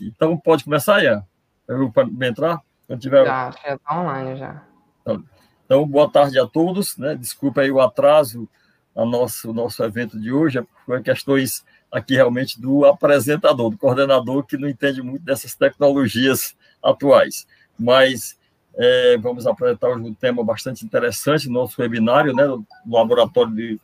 Então, pode começar, Ian? Para entrar? Quando tiver... Já, já está online, já. Então, então, boa tarde a todos. Né? Desculpa aí o atraso no nosso, nosso evento de hoje, por questões aqui realmente do apresentador, do coordenador, que não entende muito dessas tecnologias atuais. Mas é, vamos apresentar hoje um tema bastante interessante no nosso webinário, né, no Laboratório de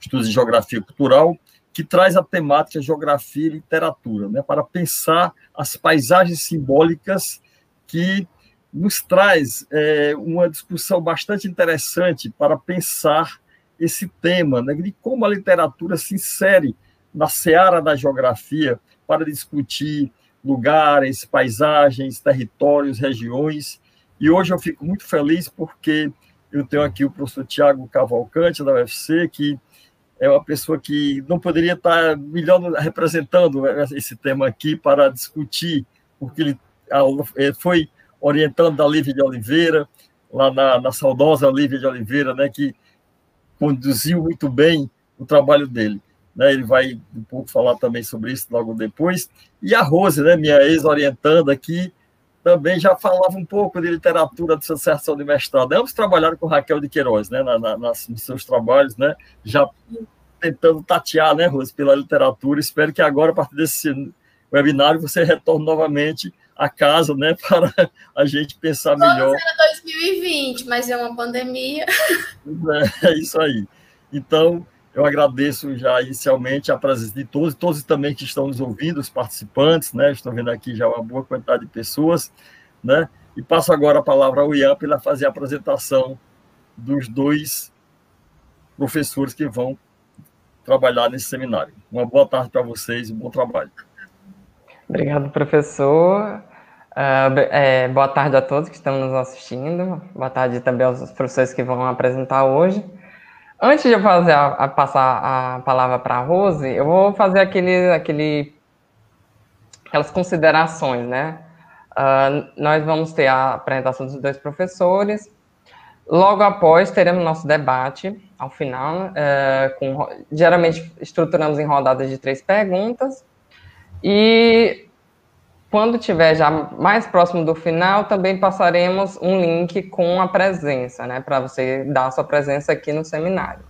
Estudos de Geografia Cultural, que traz a temática geografia e literatura, né, para pensar as paisagens simbólicas que nos traz é, uma discussão bastante interessante para pensar esse tema, né, de como a literatura se insere na seara da geografia para discutir lugares, paisagens, territórios, regiões. E hoje eu fico muito feliz porque eu tenho aqui o professor Tiago Cavalcante, da UFC, que é uma pessoa que não poderia estar melhor representando esse tema aqui para discutir, porque ele foi orientando da Lívia de Oliveira, lá na, na saudosa Lívia de Oliveira, né, que conduziu muito bem o trabalho dele. Né, ele vai um pouco falar também sobre isso logo depois. E a Rose, né, minha ex-orientanda aqui, também já falava um pouco de literatura de dissertação de mestrado. Ambos trabalharam com Raquel de Queiroz, né, na, na, nas, nos seus trabalhos, né, já tentando tatear, né, Rose, pela literatura. Espero que agora, a partir desse webinário, você retorne novamente a casa, né, para a gente pensar melhor. Era 2020, mas é uma pandemia. É, é isso aí. Então, eu agradeço já inicialmente a presença de todos, todos também que estão nos ouvindo, os participantes, né? Estou vendo aqui já uma boa quantidade de pessoas, né? E passo agora a palavra ao Ian para ele fazer a apresentação dos dois professores que vão trabalhar nesse seminário. Uma boa tarde para vocês e um bom trabalho. Obrigado, professor. Uh, é, boa tarde a todos que estão nos assistindo. Boa tarde também aos professores que vão apresentar hoje. Antes de eu fazer a, a passar a palavra para a Rose, eu vou fazer aquele, aquele, aquelas considerações, né? Uh, nós vamos ter a apresentação dos dois professores. Logo após, teremos nosso debate, ao final. Uh, com, geralmente, estruturamos em rodadas de três perguntas. E quando tiver já mais próximo do final, também passaremos um link com a presença, né, para você dar a sua presença aqui no seminário.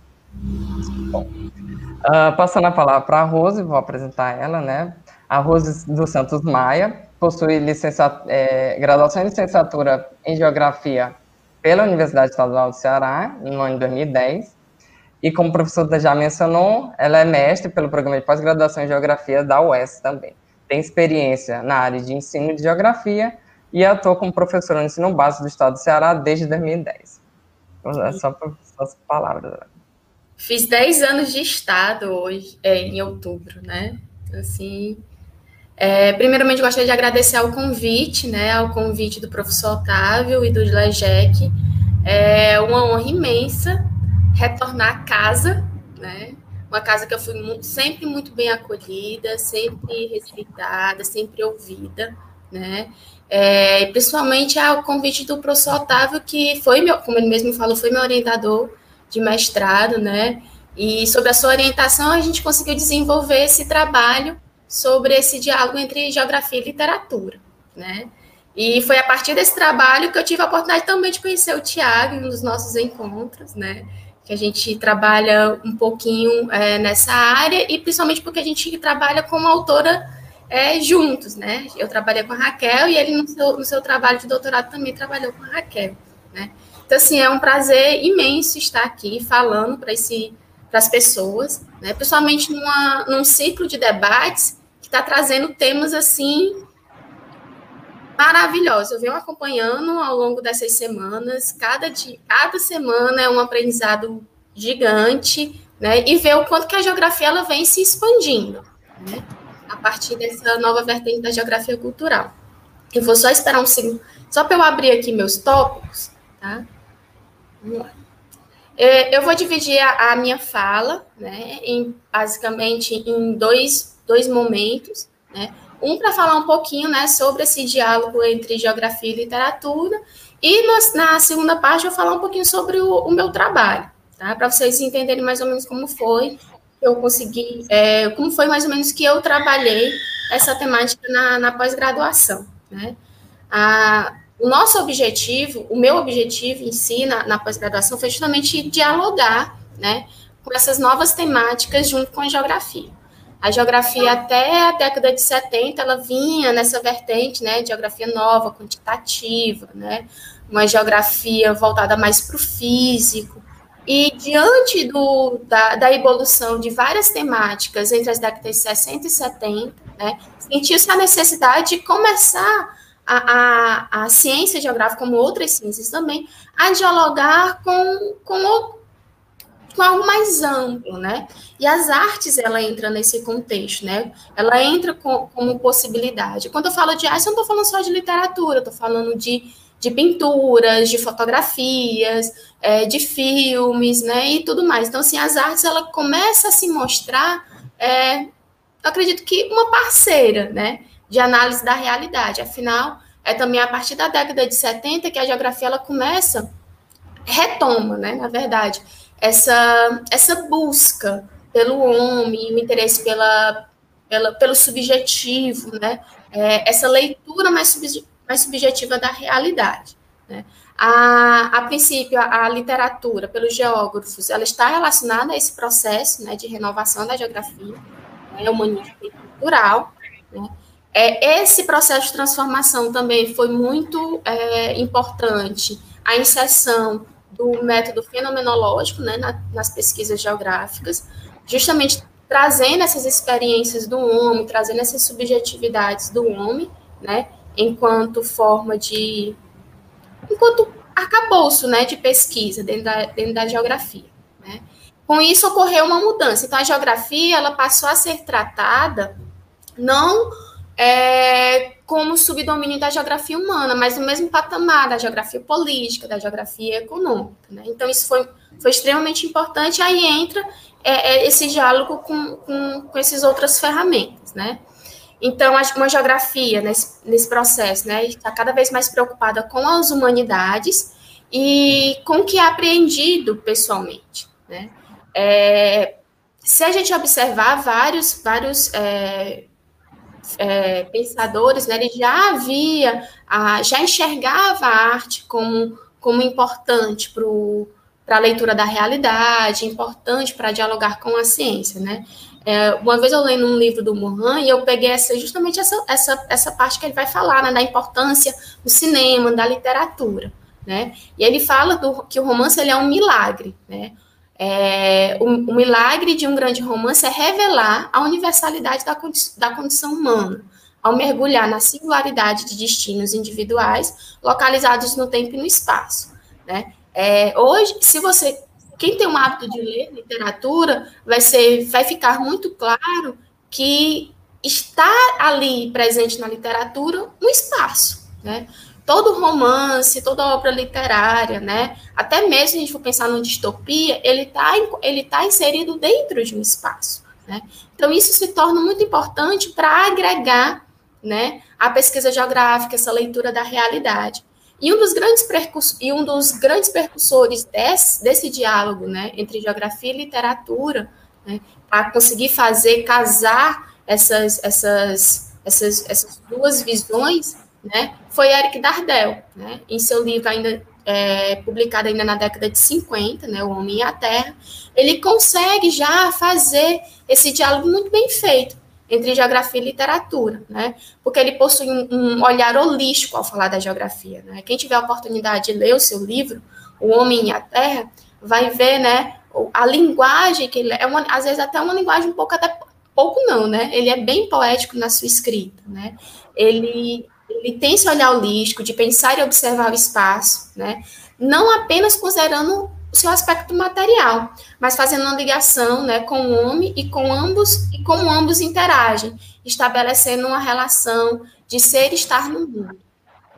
Bom, uh, passando a palavra para a Rose, vou apresentar ela, né? A Rose dos Santos Maia possui licença, é, graduação em licenciatura em Geografia pela Universidade Estadual do Ceará, no ano de 2010. E como o professor já mencionou, ela é mestre pelo programa de pós-graduação em Geografia da UES também tem experiência na área de ensino de geografia e atua como professora no ensino básico do estado do Ceará desde 2010. Então, é só para suas palavras. Fiz 10 anos de estado hoje, é, em outubro, né? Assim, é, primeiramente gostaria de agradecer ao convite, né? Ao convite do professor Otávio e do Lejec. É uma honra imensa retornar à casa, né? Uma casa que eu fui sempre muito bem acolhida, sempre respeitada, sempre ouvida, né? É, principalmente ao convite do professor Otávio, que foi, meu, como ele mesmo falou, foi meu orientador de mestrado, né? E sobre a sua orientação, a gente conseguiu desenvolver esse trabalho sobre esse diálogo entre geografia e literatura, né? E foi a partir desse trabalho que eu tive a oportunidade também de conhecer o Tiago dos nossos encontros, né? Que a gente trabalha um pouquinho é, nessa área, e principalmente porque a gente trabalha como autora é, juntos, né? Eu trabalhei com a Raquel e ele, no seu, no seu trabalho de doutorado, também trabalhou com a Raquel, né? Então, assim, é um prazer imenso estar aqui falando para as pessoas, né? principalmente numa, num ciclo de debates que está trazendo temas, assim, maravilhosa. Eu venho acompanhando ao longo dessas semanas. Cada, dia, cada semana é um aprendizado gigante, né? E ver o quanto que a geografia ela vem se expandindo, né? A partir dessa nova vertente da geografia cultural. Eu vou só esperar um segundo, só para eu abrir aqui meus tópicos, tá? Vamos lá. É, eu vou dividir a, a minha fala, né, em, basicamente em dois, dois momentos, né? Um para falar um pouquinho né, sobre esse diálogo entre geografia e literatura, e no, na segunda parte eu vou falar um pouquinho sobre o, o meu trabalho, tá? Para vocês entenderem mais ou menos como foi eu consegui, é, como foi mais ou menos que eu trabalhei essa temática na, na pós-graduação, né? A, o nosso objetivo, o meu objetivo em si na, na pós-graduação foi justamente dialogar, né, com essas novas temáticas junto com a geografia. A geografia até a década de 70 ela vinha nessa vertente, né, geografia nova, quantitativa, né, uma geografia voltada mais para o físico. E diante do, da, da, evolução de várias temáticas entre as décadas de 60 e 70, né, sentiu-se a necessidade de começar a, a, a ciência geográfica, como outras ciências também, a dialogar com, com, com algo mais amplo, né? E as artes, ela entra nesse contexto, né? Ela entra com, como possibilidade. Quando eu falo de arte, eu não estou falando só de literatura, estou falando de, de pinturas, de fotografias, é, de filmes, né? E tudo mais. Então, assim, as artes, ela começa a se mostrar, é, acredito que uma parceira, né? de análise da realidade. Afinal, é também a partir da década de 70 que a geografia ela começa, retoma, né, na verdade, essa, essa busca pelo homem, o interesse pela, pela, pelo subjetivo, né, é, essa leitura mais, sub, mais subjetiva da realidade. Né. A, a princípio, a, a, literatura, pelos geógrafos, ela está relacionada a esse processo né, de renovação da geografia né, humanística e cultural, né, é, esse processo de transformação também foi muito é, importante, a inserção do método fenomenológico né, na, nas pesquisas geográficas, justamente trazendo essas experiências do homem, trazendo essas subjetividades do homem, né, enquanto forma de. enquanto arcabouço né, de pesquisa dentro da, dentro da geografia. Né. Com isso ocorreu uma mudança. Então, a geografia ela passou a ser tratada não é, como subdomínio da geografia humana, mas no mesmo patamar da geografia política, da geografia econômica. Né? Então, isso foi, foi extremamente importante, aí entra é, é, esse diálogo com, com, com essas outras ferramentas. Né? Então, uma geografia nesse, nesse processo né, está cada vez mais preocupada com as humanidades e com o que é apreendido pessoalmente. Né? É, se a gente observar vários, vários é, é, pensadores, né, ele já havia, a, já enxergava a arte como, como importante para a leitura da realidade, importante para dialogar com a ciência, né? É, uma vez eu lendo um livro do Mohan e eu peguei essa, justamente essa, essa, essa parte que ele vai falar, né, da importância do cinema, da literatura, né? E ele fala do, que o romance ele é um milagre, né? É, o, o, milagre de um grande romance é revelar a universalidade da, condi da condição humana, ao mergulhar na singularidade de destinos individuais localizados no tempo e no espaço. Né? É, hoje, se você, quem tem o hábito de ler literatura, vai ser, vai ficar muito claro que está ali presente na literatura um espaço, né? Todo romance, toda obra literária, né? Até mesmo a gente for pensar numa distopia, ele está ele tá inserido dentro de um espaço, né? Então isso se torna muito importante para agregar, né, a pesquisa geográfica, essa leitura da realidade. E um dos grandes, e um dos grandes percussores desse, desse diálogo, né, entre geografia e literatura, né, para conseguir fazer casar essas, essas, essas, essas duas visões, né, foi Eric Dardel, né, em seu livro ainda é, publicado ainda na década de 50, né, O Homem e a Terra, ele consegue já fazer esse diálogo muito bem feito entre geografia e literatura, né, porque ele possui um, um olhar holístico ao falar da geografia, né, quem tiver a oportunidade de ler o seu livro, O Homem e a Terra, vai ver, né, a linguagem que ele é, uma, às vezes até uma linguagem um pouco até pouco não, né, ele é bem poético na sua escrita, né, ele ele tem esse olhar holístico de pensar e observar o espaço, né? Não apenas considerando o seu aspecto material, mas fazendo uma ligação, né, com o homem e com ambos e como ambos interagem, estabelecendo uma relação de ser e estar no mundo.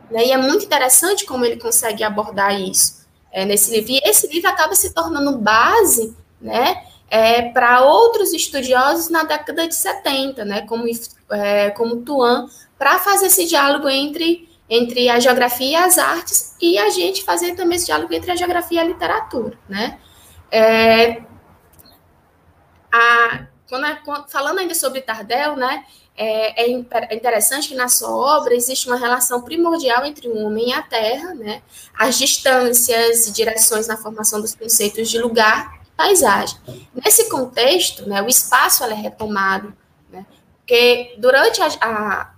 Né? E é muito interessante como ele consegue abordar isso é, nesse livro. E esse livro acaba se tornando base, né, é, para outros estudiosos na década de 70, né, como, é, como Tuan, para fazer esse diálogo entre, entre a geografia e as artes, e a gente fazer também esse diálogo entre a geografia e a literatura. Né? É, a, quando, falando ainda sobre Tardel, né, é, é, é, interessante que na sua obra existe uma relação primordial entre o homem e a terra, né? as distâncias e direções na formação dos conceitos de lugar e paisagem. Nesse contexto, né, o espaço é retomado, né? porque durante a, a,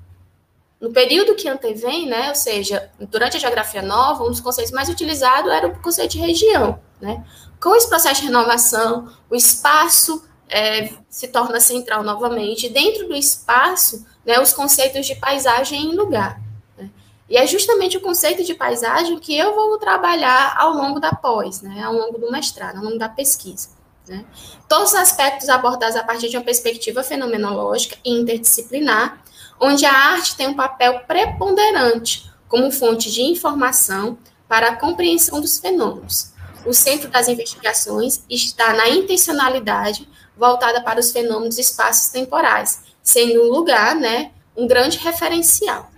no período que antevém, né, ou seja, durante a geografia nova, um dos conceitos mais utilizados era o conceito de região. Né? Com esse processo de renovação, o espaço é, se torna central novamente. Dentro do espaço, né, os conceitos de paisagem e lugar. Né? E é justamente o conceito de paisagem que eu vou trabalhar ao longo da pós, né, ao longo do mestrado, ao longo da pesquisa. Né? Todos os aspectos abordados a partir de uma perspectiva fenomenológica e interdisciplinar, onde a arte tem um papel preponderante como fonte de informação para a compreensão dos fenômenos. O centro das investigações está na intencionalidade voltada para os fenômenos espaços temporais, sendo um lugar, né, um grande referencial.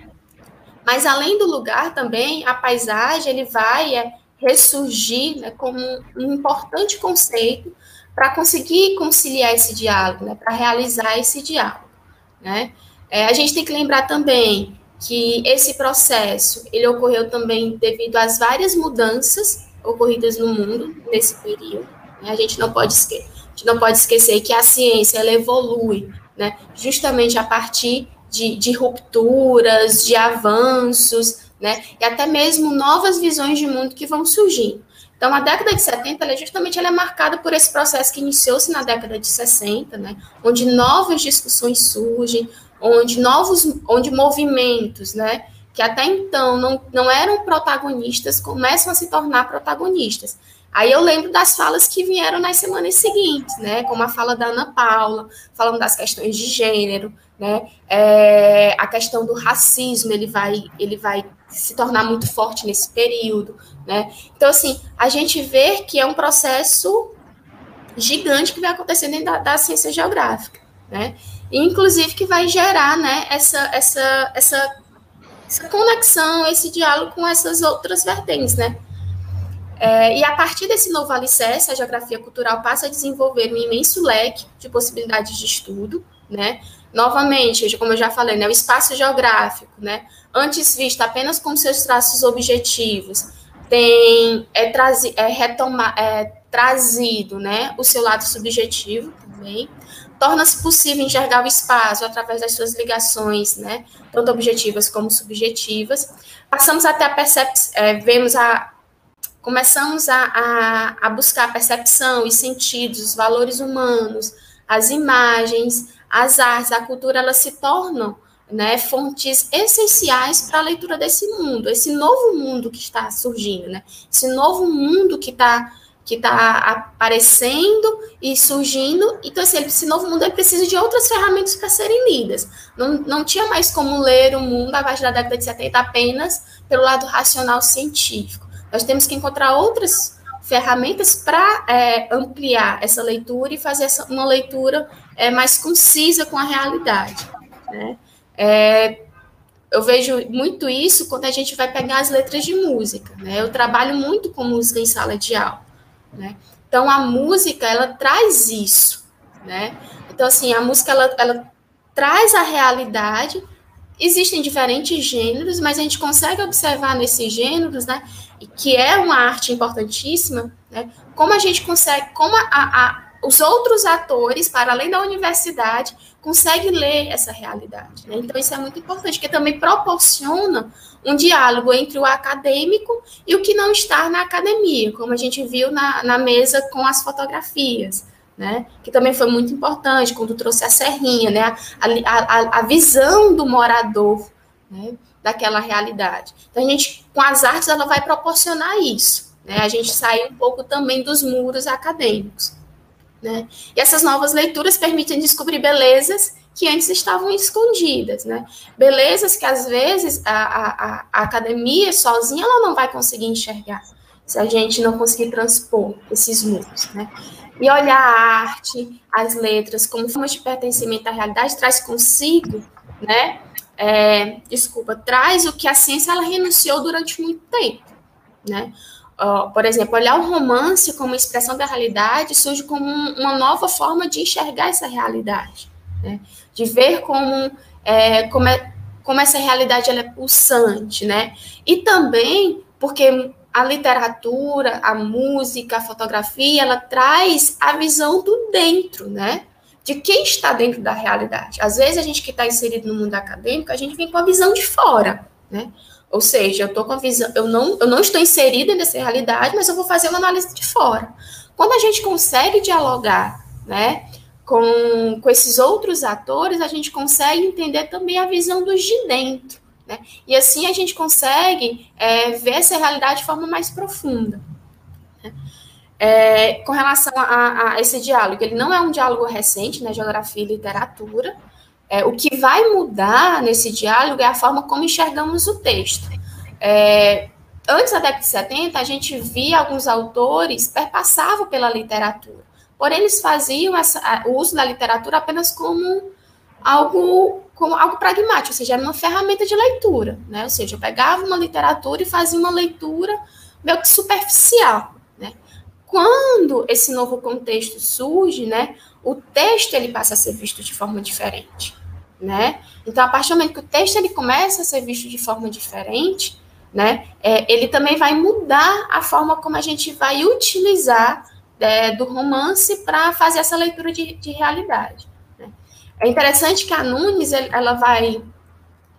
Mas além do lugar também, a paisagem ele vai é, ressurgir né, como um importante conceito para conseguir conciliar esse diálogo, né, para realizar esse diálogo. Né? É, a gente tem que lembrar também que esse processo ele ocorreu também devido às várias mudanças ocorridas no mundo nesse período. Né? A gente não pode esquecer gente não pode esquecer que a ciência ela evolui, né, justamente a partir de, de rupturas, de avanços, né, e até mesmo novas visões de mundo que vão surgindo. Então, a década de 70, ela, justamente, ela é marcada por esse processo que iniciou-se na década de 60, né, onde novas discussões surgem, onde novos, onde movimentos, né, que até então não, não eram protagonistas, começam a se tornar protagonistas. Aí eu lembro das falas que vieram nas semanas seguintes, né? Como a fala da Ana Paula, falando das questões de gênero, né? É, a questão do racismo, ele vai, ele vai se tornar muito forte nesse período, né? Então, assim, a gente vê que é um processo gigante que vai acontecendo dentro da, da ciência geográfica, né? Inclusive, que vai gerar, né, essa, essa, essa, essa conexão, esse diálogo com essas outras vertentes, né? É, e a partir desse novo alicerce, a geografia cultural passa a desenvolver um imenso leque de possibilidades de estudo, né? Novamente, como eu já falei, né, o espaço geográfico, né, antes visto apenas com seus traços objetivos, tem é, trazi, é, retoma, é trazido, né, o seu lado subjetivo também. Torna-se possível enxergar o espaço através das suas ligações, né, tanto objetivas como subjetivas. Passamos até a percepção, é, vemos a começamos a, a, a buscar a percepção, os sentidos, os valores humanos, as imagens, as artes, a cultura, elas se tornam né, fontes essenciais para a leitura desse mundo, esse novo mundo que está surgindo, né, esse novo mundo que está que está aparecendo e surgindo. Então, assim, esse novo mundo precisa de outras ferramentas para serem lidas. Não, não tinha mais como ler o mundo a partir da década de 70 apenas pelo lado racional científico. Nós temos que encontrar outras ferramentas para é, ampliar essa leitura e fazer essa, uma leitura é, mais concisa com a realidade. Né? É, eu vejo muito isso quando a gente vai pegar as letras de música. Né? Eu trabalho muito com música em sala de aula. Né? Então, a música, ela traz isso. Né? Então, assim, a música, ela, ela traz a realidade. Existem diferentes gêneros, mas a gente consegue observar nesses gêneros, né, que é uma arte importantíssima, né? Como a gente consegue, como a, a, os outros atores, para além da universidade, conseguem ler essa realidade. Né? Então, isso é muito importante, porque também proporciona um diálogo entre o acadêmico e o que não está na academia, como a gente viu na, na mesa com as fotografias. Né, que também foi muito importante quando trouxe a serrinha, né, a, a, a visão do morador, né, daquela realidade. Então, a gente, com as artes, ela vai proporcionar isso, né? A gente sai um pouco também dos muros acadêmicos, né? E essas novas leituras permitem descobrir belezas que antes estavam escondidas, né? Belezas que, às vezes, a, a, a academia sozinha, ela não vai conseguir enxergar, se a gente não conseguir transpor esses muros, né? E olhar a arte, as letras, como formas de pertencimento à realidade, traz consigo, né, é, desculpa, traz o que a ciência ela renunciou durante muito tempo, né? Uh, por exemplo, olhar o romance como expressão da realidade surge como um, uma nova forma de enxergar essa realidade, né? de ver como, é, como, é, como essa realidade é pulsante, né? E também porque a literatura, a música, a fotografia, ela traz a visão do dentro, né? De quem está dentro da realidade. Às vezes a gente que está inserido no mundo acadêmico, a gente vem com a visão de fora, né? Ou seja, eu tô com a visão, eu não, eu não estou inserida nessa realidade, mas eu vou fazer uma análise de fora. Quando a gente consegue dialogar, né, com, com esses outros atores, a gente consegue entender também a visão dos de dentro. Né? E assim a gente consegue é, ver essa realidade de forma mais profunda. Né? É, com relação a, a, esse diálogo, ele não é um diálogo recente, né, geografia e literatura. É, o que vai mudar nesse diálogo é a forma como enxergamos o texto. É, antes da década de 70, a gente via alguns autores perpassavam pela literatura, porém eles faziam essa, o uso da literatura apenas como algo como algo pragmático, ou seja, era uma ferramenta de leitura, né? Ou seja, eu pegava uma literatura e fazia uma leitura meio que superficial, né? Quando esse novo contexto surge, né, o texto ele passa a ser visto de forma diferente, né? Então, a partir do momento que o texto ele começa a ser visto de forma diferente, né, é, ele também vai mudar a forma como a gente vai utilizar é, do romance para fazer essa leitura de, de realidade. É interessante que a Nunes, ela vai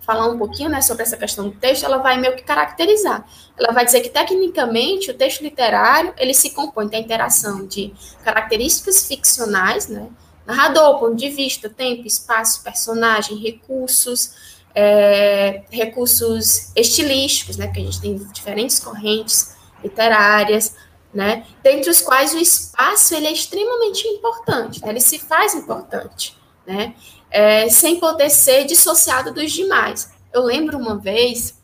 falar um pouquinho né, sobre essa questão do texto, ela vai meio que caracterizar. Ela vai dizer que, tecnicamente, o texto literário, ele se compõe da interação de características ficcionais, né, narrador, ponto de vista, tempo, espaço, personagem, recursos, é, recursos estilísticos, né, porque a gente tem diferentes correntes literárias, né, dentre os quais o espaço ele é extremamente importante, né, ele se faz importante né? É, sem poder ser dissociado dos demais. Eu lembro uma vez,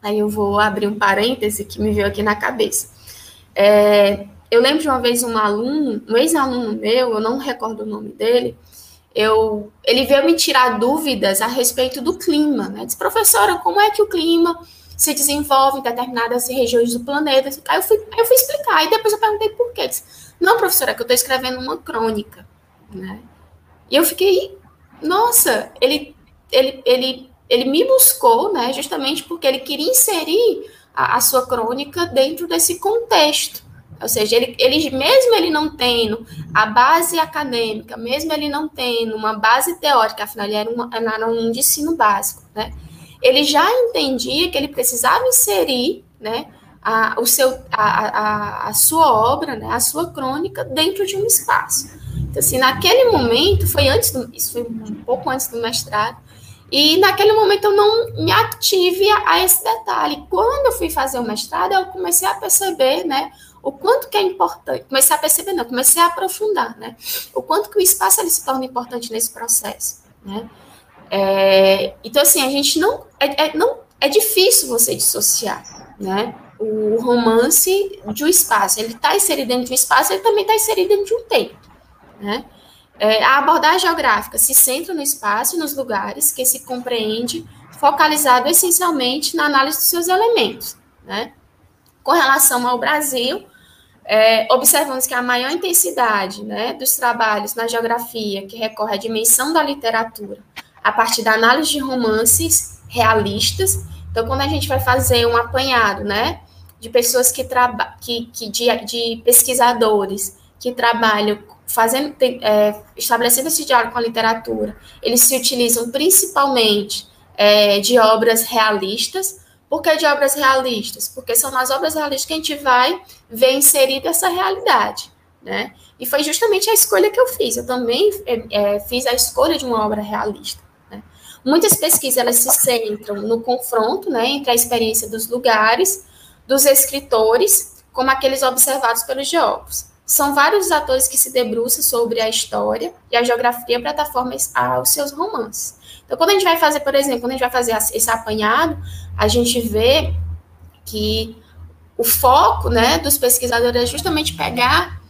aí eu vou abrir um parêntese que me veio aqui na cabeça. É, eu lembro de uma vez um aluno, um ex-aluno meu, eu não recordo o nome dele, eu, ele veio me tirar dúvidas a respeito do clima, né? Disse, professora, como é que o clima se desenvolve em determinadas regiões do planeta? Aí eu fui, aí eu fui explicar, e depois eu perguntei por quê. Disse, não, professora, é que eu estou escrevendo uma crônica, né? E eu fiquei, nossa, ele, ele, ele, ele me buscou, né, justamente porque ele queria inserir a, a sua crônica dentro desse contexto. Ou seja, ele, ele, mesmo ele não tendo a base acadêmica, mesmo ele não tendo uma base teórica, afinal, ele era, era um de ensino básico, né? Ele já entendia que ele precisava inserir, né, a, o seu, a, a, a sua obra, né, a sua crônica dentro de um espaço. Então, assim, naquele momento, foi antes, do, isso foi um pouco antes do mestrado, e naquele momento eu não me ative a, a, esse detalhe. Quando eu fui fazer o mestrado, eu comecei a perceber, né, o quanto que é importante. Comecei a perceber, não, comecei a aprofundar, né, o quanto que o espaço ele se torna importante nesse processo, né. É, então, assim, a gente não é, é, não. é difícil você dissociar, né, o romance de um espaço. Ele está inserido dentro de um espaço, ele também está inserido dentro de um tempo. Né? É, a abordagem geográfica se centra no espaço e nos lugares que se compreende, focalizado essencialmente na análise dos seus elementos. Né? Com relação ao Brasil, é, observamos que a maior intensidade né, dos trabalhos na geografia, que recorre à dimensão da literatura, a partir da análise de romances realistas. Então, quando a gente vai fazer um apanhado né, de pessoas que trabalham, que, que de, de pesquisadores que trabalham fazendo, é, estabelecendo esse diálogo com a literatura, eles se utilizam principalmente é, de obras realistas. Por que de obras realistas? Porque são nas obras realistas que a gente vai ver inserida essa realidade, né? E foi justamente a escolha que eu fiz. Eu também é, é fiz a escolha de uma obra realista. Né? Muitas pesquisas elas se centram no confronto, né, entre a experiência dos lugares, dos escritores, como aqueles observados pelos geógrafos. São vários atores que se debruçam sobre a história e a geografia para dar forma aos seus romances. Então, quando a gente vai fazer, por exemplo, quando a gente vai fazer esse apanhado, a gente vê que o foco né, dos pesquisadores é justamente pegar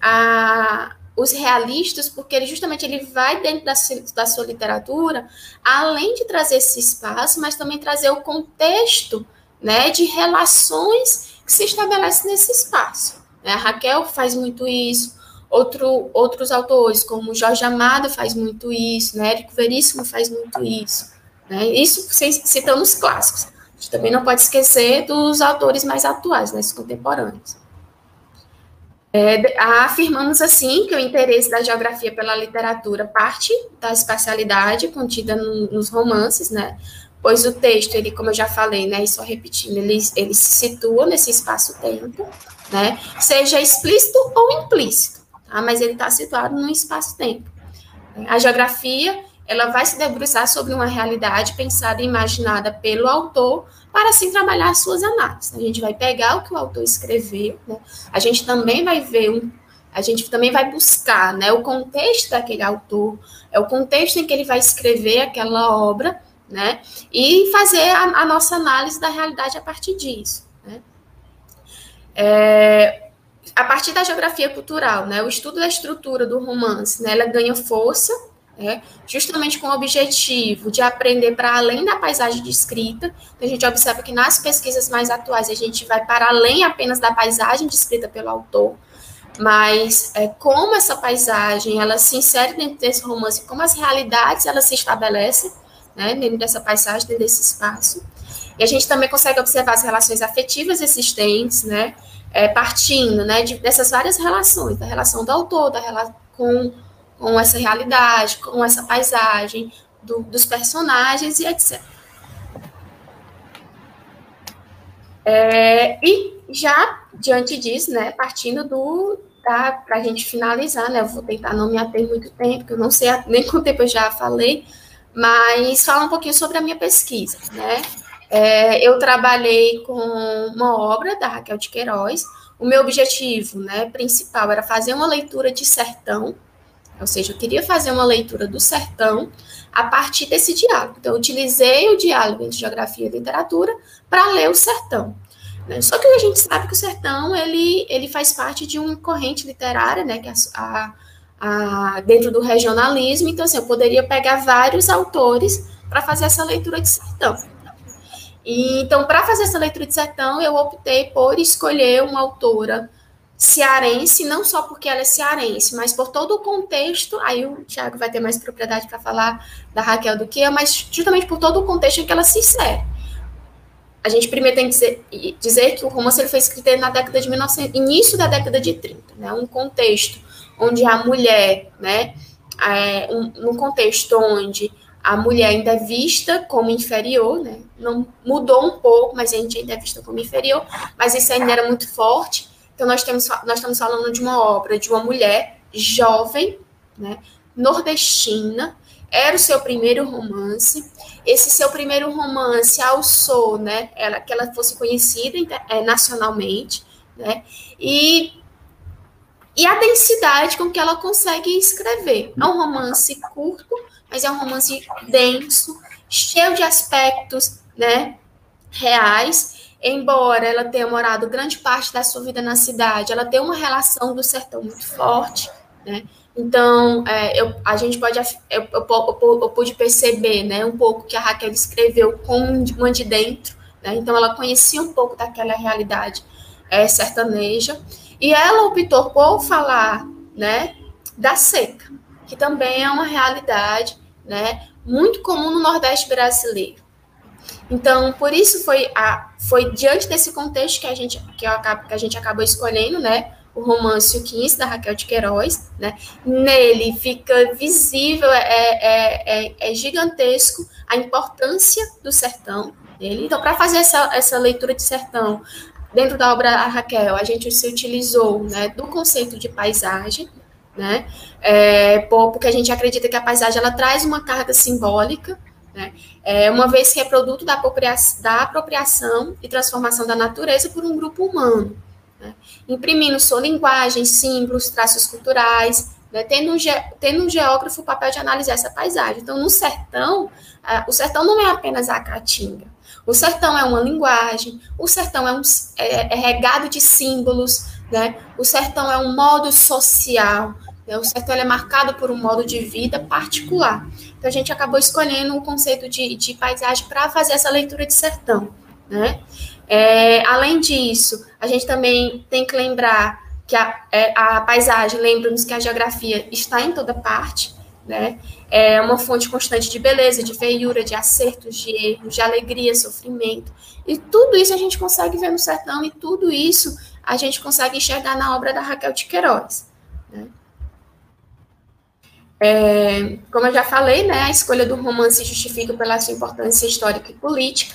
a, os realistas, porque ele justamente ele vai dentro da, da sua literatura, além de trazer esse espaço, mas também trazer o contexto né, de relações que se estabelecem nesse espaço. Né? A Raquel faz muito isso, Outro, outros autores, como Jorge Amado faz muito isso, né? Érico Veríssimo faz muito isso. Né? Isso citando os clássicos. A gente também não pode esquecer dos autores mais atuais, né, contemporâneos. É, afirmamos, assim, que o interesse da geografia pela literatura parte da espacialidade contida no, nos romances, né? Pois o texto, ele, como eu já falei, né, e só repetindo, ele, ele se situa nesse espaço-tempo, né? Seja explícito ou implícito, tá? Mas ele está situado no espaço-tempo. A geografia, ela vai se debruçar sobre uma realidade pensada e imaginada pelo autor para assim trabalhar as suas análises. A gente vai pegar o que o autor escreveu, né? a gente também vai ver um, a gente também vai buscar né, o contexto daquele autor, é o contexto em que ele vai escrever aquela obra, né? E fazer a, a nossa análise da realidade a partir disso. Né? É, a partir da geografia cultural, né, o estudo da estrutura do romance, né, ela ganha força né, justamente com o objetivo de aprender para além da paisagem descrita. Então, a gente observa que nas pesquisas mais atuais a gente vai para além apenas da paisagem descrita pelo autor, mas é, como essa paisagem ela se insere dentro desse romance, como as realidades elas se estabelecem né, dentro dessa paisagem, dentro desse espaço. E a gente também consegue observar as relações afetivas existentes, né, é, partindo né, de, dessas várias relações, da relação do autor, da relação com com essa realidade, com essa paisagem do, dos personagens e etc. É, e já diante disso, né, partindo do para a gente finalizar, né, eu vou tentar não me ater muito tempo, porque eu não sei nem quanto tempo eu já falei, mas falar um pouquinho sobre a minha pesquisa, né. É, eu trabalhei com uma obra da Raquel de Queiroz. O meu objetivo, né, principal era fazer uma leitura de sertão, ou seja, eu queria fazer uma leitura do sertão a partir desse diálogo. Então, eu utilizei o diálogo entre geografia e literatura para ler o sertão. Né? Só que a gente sabe que o sertão ele, ele faz parte de uma corrente literária, né, que é a, a, dentro do regionalismo. Então, assim, eu poderia pegar vários autores para fazer essa leitura de sertão. E, então, para fazer essa leitura de sertão, eu optei por escolher uma autora cearense, não só porque ela é cearense, mas por todo o contexto. Aí o Tiago vai ter mais propriedade para falar da Raquel do que eu, mas justamente por todo o contexto em que ela se insere. A gente primeiro tem que dizer, dizer que o romance ele foi escrito na década de 1900, início da década de 30, né? Um contexto onde a mulher, né? É, um, num contexto onde a mulher ainda é vista como inferior, né? Não mudou um pouco, mas a gente ainda é vista como inferior, mas isso ainda era muito forte. Então, nós, temos, nós estamos falando de uma obra de uma mulher jovem, né, nordestina, era o seu primeiro romance. Esse seu primeiro romance alçou, né, ela, que ela fosse conhecida é, nacionalmente, né, e, e a densidade com que ela consegue escrever. É um romance curto, mas é um romance denso, cheio de aspectos, né, reais, embora ela tenha morado grande parte da sua vida na cidade, ela tem uma relação do sertão muito forte, né? Então, é, eu, a gente pode, eu, eu, eu, eu, pude perceber, né, um pouco que a Raquel escreveu com uma de dentro, né? Então, ela conhecia um pouco daquela realidade é, sertaneja, e ela optou por falar, né, da seca, que também é uma realidade, né, muito comum no Nordeste brasileiro. Então, por isso foi, a, foi diante desse contexto que a gente, que, acabo, que a gente acabou escolhendo, né? O romance O 15, da Raquel de Queiroz, né? Nele fica visível, é, é, é, é gigantesco a importância do sertão dele. Então, para fazer essa, essa leitura de sertão, dentro da obra da Raquel, a gente se utilizou né, do conceito de paisagem, né? É, porque a gente acredita que a paisagem ela traz uma carga simbólica, né? É, uma vez que é produto da apropriação, da apropriação e transformação da natureza por um grupo humano, né? imprimindo sua linguagem, símbolos, traços culturais, né? tendo, um ge, tendo um geógrafo o papel de analisar essa paisagem. Então, no sertão, o sertão não é apenas a caatinga, o sertão é uma linguagem, o sertão é, um, é, é regado de símbolos, né? o sertão é um modo social, né? o sertão é marcado por um modo de vida particular. Então, a gente acabou escolhendo o conceito de, de paisagem para fazer essa leitura de sertão. Né? É, além disso, a gente também tem que lembrar que a, é, a paisagem lembra-nos que a geografia está em toda parte, né? É uma fonte constante de beleza, de feiura, de acertos, de erros, de alegria, sofrimento. E tudo isso a gente consegue ver no sertão e tudo isso a gente consegue enxergar na obra da Raquel de Queiroz. Né? É, como eu já falei, né, a escolha do romance justifica pela sua importância histórica e política,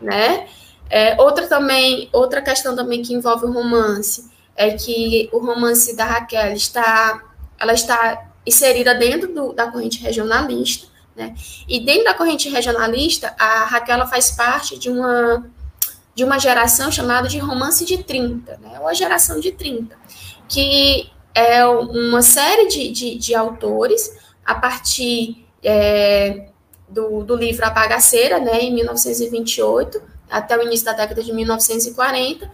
né? É, outra também, outra questão também que envolve o romance é que o romance da Raquel está, ela está inserida dentro do, da corrente regionalista, né? E dentro da corrente regionalista, a Raquel faz parte de uma de uma geração chamada de romance de 30, né? Ou a geração de 30, que é uma série de, de, de autores a partir é, do, do livro A Bagaceira, né, em 1928, até o início da década de 1940,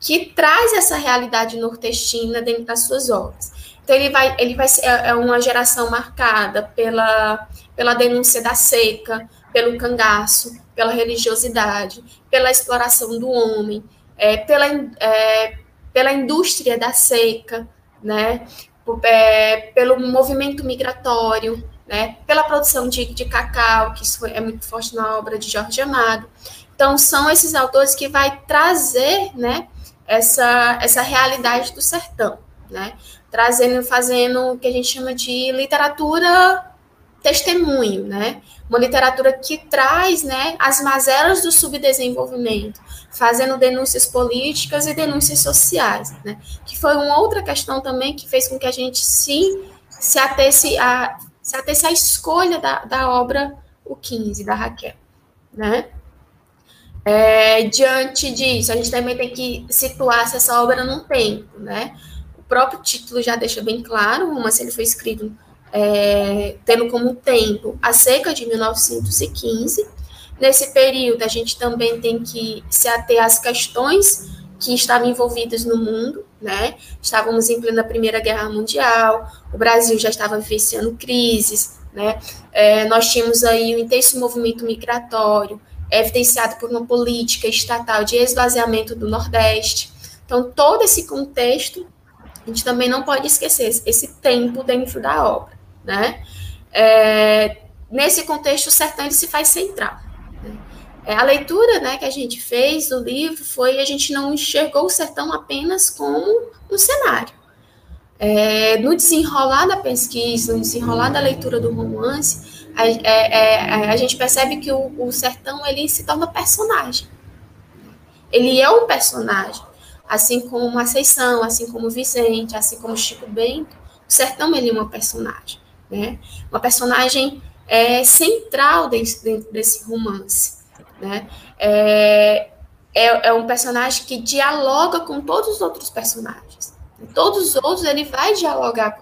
que traz essa realidade nordestina dentro das suas obras. Então ele vai, ele vai ser é, é uma geração marcada pela, pela denúncia da seca, pelo cangaço, pela religiosidade, pela exploração do homem, é, pela, é, pela indústria da seca, né, é, pelo movimento migratório, né, pela produção de, de cacau, que isso é muito forte na obra de Jorge Amado. Então, são esses autores que vai trazer, né, essa, essa realidade do sertão, né, trazendo, fazendo o que a gente chama de literatura testemunho, né, uma literatura que traz, né, as mazelas do subdesenvolvimento, fazendo denúncias políticas e denúncias sociais, né, que foi uma outra questão também que fez com que a gente se, se atesse a se atesse à escolha da, da obra O 15, da Raquel, né? É, diante disso, a gente também tem que situar se essa obra não tempo, né? O próprio título já deixa bem claro, mas ele foi escrito é, tendo como tempo a seca de 1915. Nesse período, a gente também tem que se ater às questões que estavam envolvidas no mundo, né? Estávamos em plena Primeira Guerra Mundial, o Brasil já estava vivenciando crises, né? É, nós tínhamos aí um intenso movimento migratório, evidenciado por uma política estatal de esvaziamento do Nordeste. Então, todo esse contexto, a gente também não pode esquecer esse tempo dentro da obra, né? É, nesse contexto, o sertão se faz central. É, a leitura né, que a gente fez do livro foi a gente não enxergou o sertão apenas como um cenário. É, no desenrolar da pesquisa, no desenrolar da leitura do romance, a, é, é, a gente percebe que o, o, sertão ele se torna personagem. Ele é um personagem, assim como Maceição, assim como Vicente, assim como Chico Bento. O sertão ele é uma personagem, né? Uma personagem é, central dentro desse romance. Né? É, é, é, um personagem que dialoga com todos os outros personagens. Todos os outros ele vai dialogar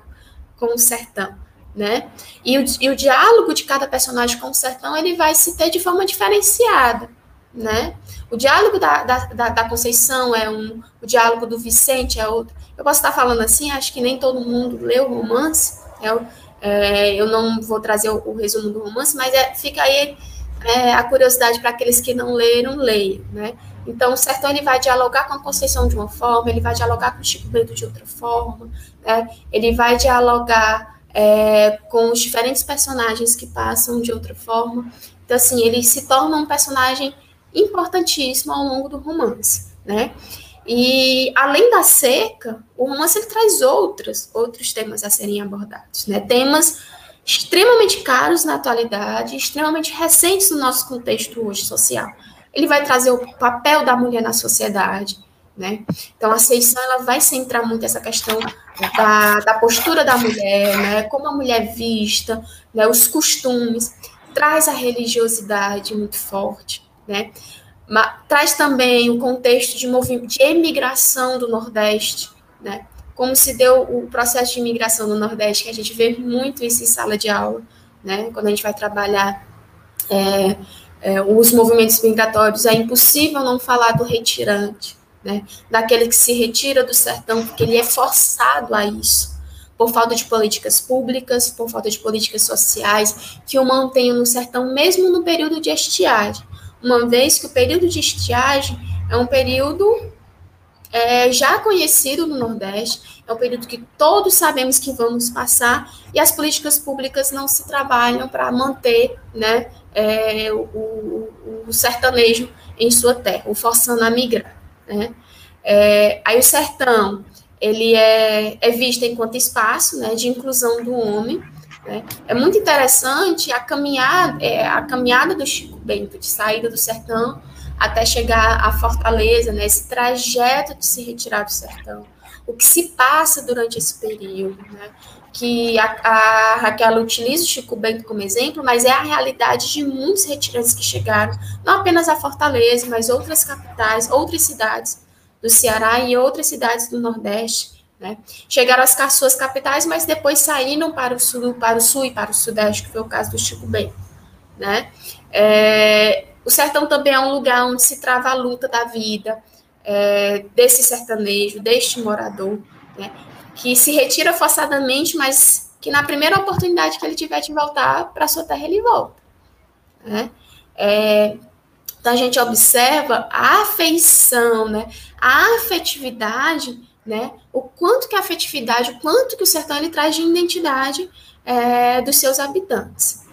com o sertão. Né? E o, e o diálogo de cada personagem com o sertão ele vai se ter de forma diferenciada. Né? O diálogo da, da, da, Conceição é um, o diálogo do Vicente é outro. Eu posso estar falando assim, acho que nem todo mundo leu o romance, é, é, eu não vou trazer o, o, resumo do romance, mas é, fica aí é, a curiosidade para aqueles que não leram, leiam, né? Então, o Sertão ele vai dialogar com a Conceição de uma forma, ele vai dialogar com o Chico Bento de outra forma, né? ele vai dialogar é, com os diferentes personagens que passam de outra forma. Então, assim, ele se torna um personagem importantíssimo ao longo do romance, né? E além da seca, o romance ele traz outros, outros temas a serem abordados, né? Temas extremamente caros na atualidade, extremamente recentes no nosso contexto hoje social. Ele vai trazer o papel da mulher na sociedade, né? Então, a seição ela vai centrar muito essa questão da, da postura da mulher, né? Como a mulher é vista, né? os costumes, traz a religiosidade muito forte, né? Mas, traz também o contexto de movimento de emigração do Nordeste, né? Como se deu o processo de imigração no Nordeste, que a gente vê muito isso em sala de aula, né? Quando a gente vai trabalhar é, é, os movimentos migratórios, é impossível não falar do retirante, né? Daquele que se retira do sertão, porque ele é forçado a isso, por falta de políticas públicas, por falta de políticas sociais, que o mantenham no sertão, mesmo no período de estiagem. Uma vez que o período de estiagem é um período é já conhecido no Nordeste, é um período que todos sabemos que vamos passar e as políticas públicas não se trabalham para manter né, é, o, o, sertanejo em sua terra, o forçando a migrar. Né? É, aí o sertão ele é, é visto enquanto espaço né, de inclusão do homem. Né? É muito interessante a caminhada, é, a caminhada do Chico Bento de saída do sertão até chegar à Fortaleza, né, esse trajeto de se retirar do sertão, o que se passa durante esse período, né, que a, a Raquel utiliza o Chico Bento como exemplo, mas é a realidade de muitos retirantes que chegaram, não apenas a Fortaleza, mas outras capitais, outras cidades do Ceará e outras cidades do Nordeste, né? Chegaram às suas capitais, mas depois saíram para o sul, para o sul e para o sudeste, que foi o caso do Chico Bento, né? É, o sertão também é um lugar onde se trava a luta da vida é, desse sertanejo, deste morador, né? Que se retira forçadamente, mas que na primeira oportunidade que ele tiver de voltar para sua terra ele volta, né? É, então a gente observa a afeição, né? A afetividade, né? O quanto que a afetividade, o quanto que o sertão ele traz de identidade é, dos seus habitantes.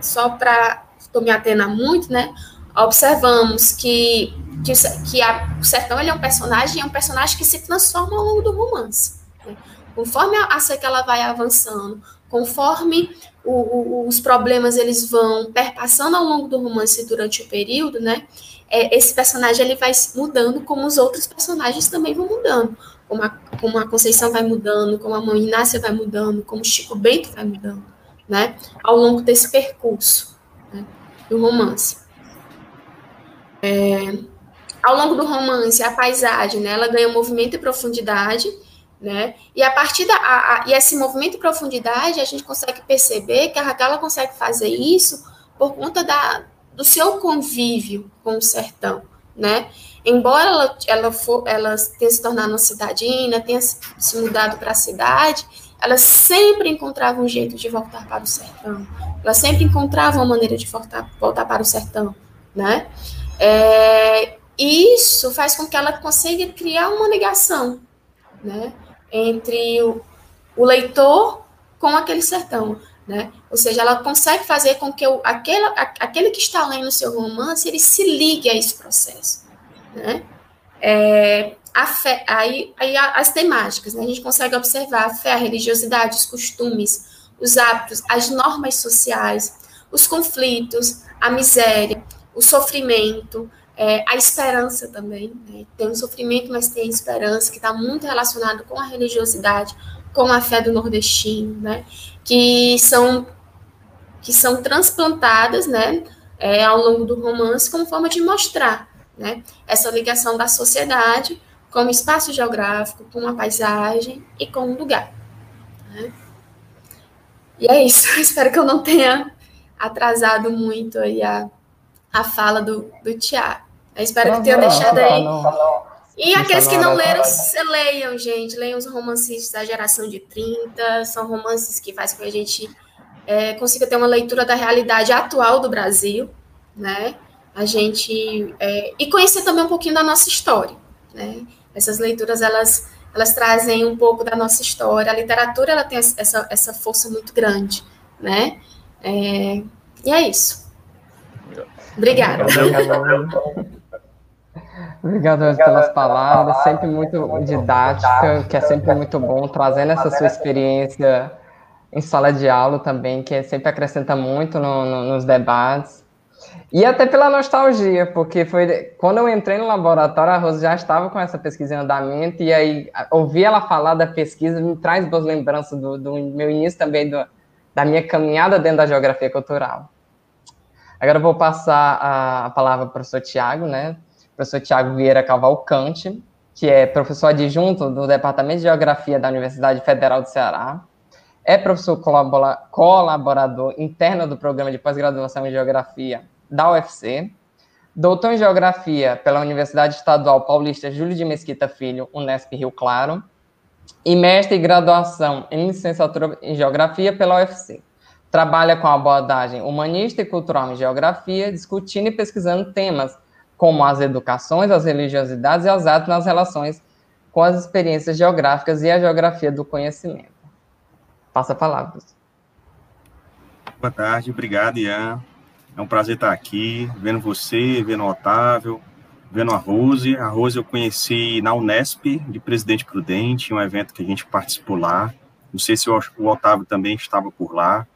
Só para estou me atendo muito, né? Observamos que, que, que a, o sertão ele é um personagem, é um personagem que se transforma ao longo do romance. Né? Conforme a, a sequela vai avançando, conforme o, o, os problemas eles vão perpassando ao longo do romance durante o período, né? É, esse personagem ele vai mudando, como os outros personagens também vão mudando. Como a, como a Conceição vai mudando, como a mãe Inácia vai mudando, como o Chico Bento vai mudando, né? Ao longo desse percurso do romance. É, ao longo do romance, a paisagem, né? Ela ganha movimento e profundidade, né? E a partir da a, a, e esse movimento e profundidade, a gente consegue perceber que a Raquel consegue fazer isso por conta da, do seu convívio com o sertão, né? Embora ela, ela, for, ela tenha se tornado uma cidadina, tenha se mudado para a cidade, ela sempre encontrava um jeito de voltar para o sertão. Ela sempre encontrava uma maneira de voltar, voltar para o sertão, né? É, isso faz com que ela consiga criar uma ligação, né? entre o, o leitor com aquele sertão, né? Ou seja, ela consegue fazer com que o, aquele, aquele que está lendo o seu romance, ele se ligue a esse processo, né? É, a fé, aí, aí as temáticas, né? A gente consegue observar a fé, a religiosidade, os costumes, os hábitos, as normas sociais, os conflitos, a miséria, o sofrimento, é, a esperança também, né? tem o sofrimento, mas tem a esperança, que está muito relacionado com a religiosidade, com a fé do nordestino, né? que são que são transplantadas né, é, ao longo do romance como forma de mostrar né, essa ligação da sociedade com o espaço geográfico, com a paisagem e com o lugar. Né? E é isso. Espero que eu não tenha atrasado muito aí a, a fala do, do Tiago. Eu espero não, que tenha não, deixado aí. Não, e aqueles que não leram, leiam, gente. Leiam os romances da geração de 30. São romances que fazem com que a gente é, consiga ter uma leitura da realidade atual do Brasil, né? A gente... É, e conhecer também um pouquinho da nossa história, né? Essas leituras, elas, elas trazem um pouco da nossa história. A literatura, ela tem essa, essa força muito grande, né? É, e é isso. Obrigada. Obrigado pelas palavras, sempre muito didática, que é sempre muito bom, trazendo essa sua experiência em sala de aula também, que sempre acrescenta muito no, no, nos debates. E até pela nostalgia, porque foi quando eu entrei no laboratório, a Rosa já estava com essa pesquisa em andamento, e aí ouvir ela falar da pesquisa me traz boas lembranças do, do meu início também, do, da minha caminhada dentro da geografia cultural. Agora eu vou passar a, a palavra para o professor Tiago, né? professor Tiago Vieira Cavalcante, que é professor adjunto do Departamento de Geografia da Universidade Federal do Ceará, é professor colaborador interno do programa de pós-graduação em Geografia da UFC, doutor em Geografia pela Universidade Estadual Paulista Júlio de Mesquita Filho, Unesp Rio Claro, e mestre em graduação em licenciatura em Geografia pela UFC. Trabalha com abordagem humanista e cultural em Geografia, discutindo e pesquisando temas como as educações, as religiosidades e os atos nas relações com as experiências geográficas e a geografia do conhecimento. Passa a palavra. Boa tarde, obrigado, Ian. É um prazer estar aqui, vendo você, vendo o Otávio, vendo a Rose. A Rose eu conheci na Unesp, de Presidente Prudente, um evento que a gente participou lá. Não sei se o Otávio também estava por lá.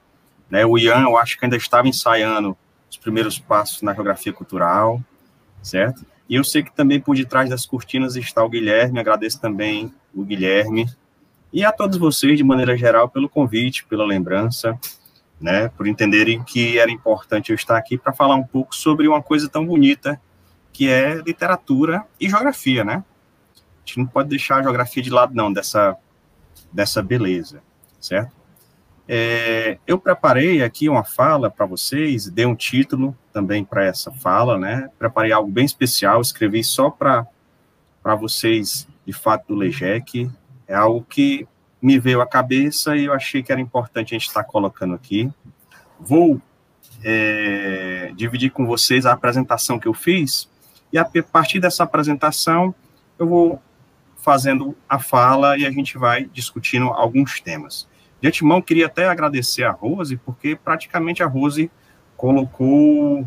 Né? O Ian, eu acho que ainda estava ensaiando os primeiros passos na geografia cultural, certo? E eu sei que também por detrás das cortinas está o Guilherme, agradeço também o Guilherme, e a todos vocês, de maneira geral, pelo convite, pela lembrança, né, por entenderem que era importante eu estar aqui para falar um pouco sobre uma coisa tão bonita que é literatura e geografia, né? A gente não pode deixar a geografia de lado, não, dessa, dessa beleza, certo? É, eu preparei aqui uma fala para vocês, dei um título também para essa fala, né? Preparei algo bem especial, escrevi só para vocês, de fato, do LEGEC. É algo que me veio à cabeça e eu achei que era importante a gente estar colocando aqui. Vou é, dividir com vocês a apresentação que eu fiz e a partir dessa apresentação eu vou fazendo a fala e a gente vai discutindo alguns temas. De antemão, queria até agradecer a Rose, porque praticamente a Rose colocou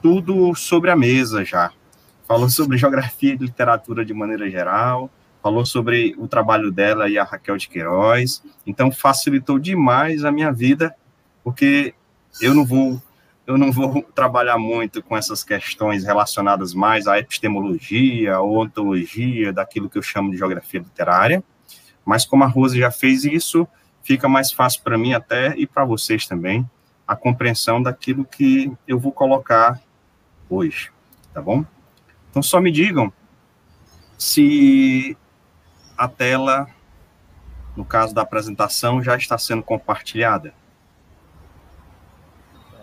tudo sobre a mesa já. Falou sobre geografia e literatura de maneira geral, falou sobre o trabalho dela e a Raquel de Queiroz, então facilitou demais a minha vida, porque eu não vou eu não vou trabalhar muito com essas questões relacionadas mais à epistemologia ou ontologia daquilo que eu chamo de geografia literária, mas como a Rose já fez isso, fica mais fácil para mim até e para vocês também a compreensão daquilo que eu vou colocar hoje, tá bom? Então só me digam se a tela, no caso da apresentação, já está sendo compartilhada.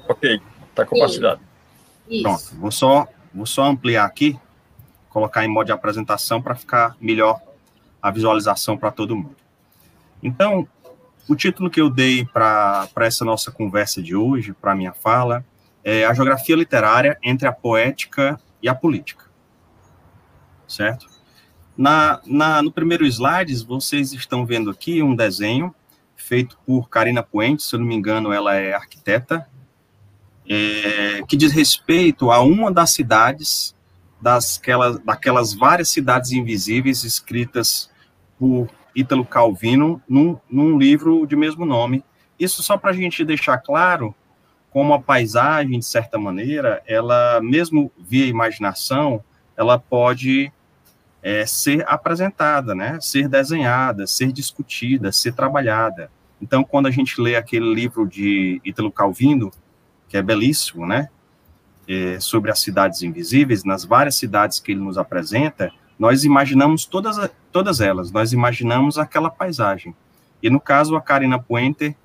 Ok, está compartilhado. Isso. Pronto, vou só, vou só ampliar aqui, colocar em modo de apresentação para ficar melhor a visualização para todo mundo. Então, o título que eu dei para essa nossa conversa de hoje, para minha fala, é a geografia literária entre a poética e a política. Certo? Na, na, no primeiro slide, vocês estão vendo aqui um desenho feito por Karina Puente, se eu não me engano, ela é arquiteta, é, que diz respeito a uma das cidades, das, aquelas, daquelas várias cidades invisíveis escritas por Ítalo Calvino num, num livro de mesmo nome. Isso só para a gente deixar claro como a paisagem, de certa maneira, ela, mesmo via imaginação, ela pode é, ser apresentada, né? ser desenhada, ser discutida, ser trabalhada. Então, quando a gente lê aquele livro de Ítalo Calvino, que é belíssimo, né? É, sobre as cidades invisíveis, nas várias cidades que ele nos apresenta, nós imaginamos todas, todas elas, nós imaginamos aquela paisagem. E no caso, a Karina Puente,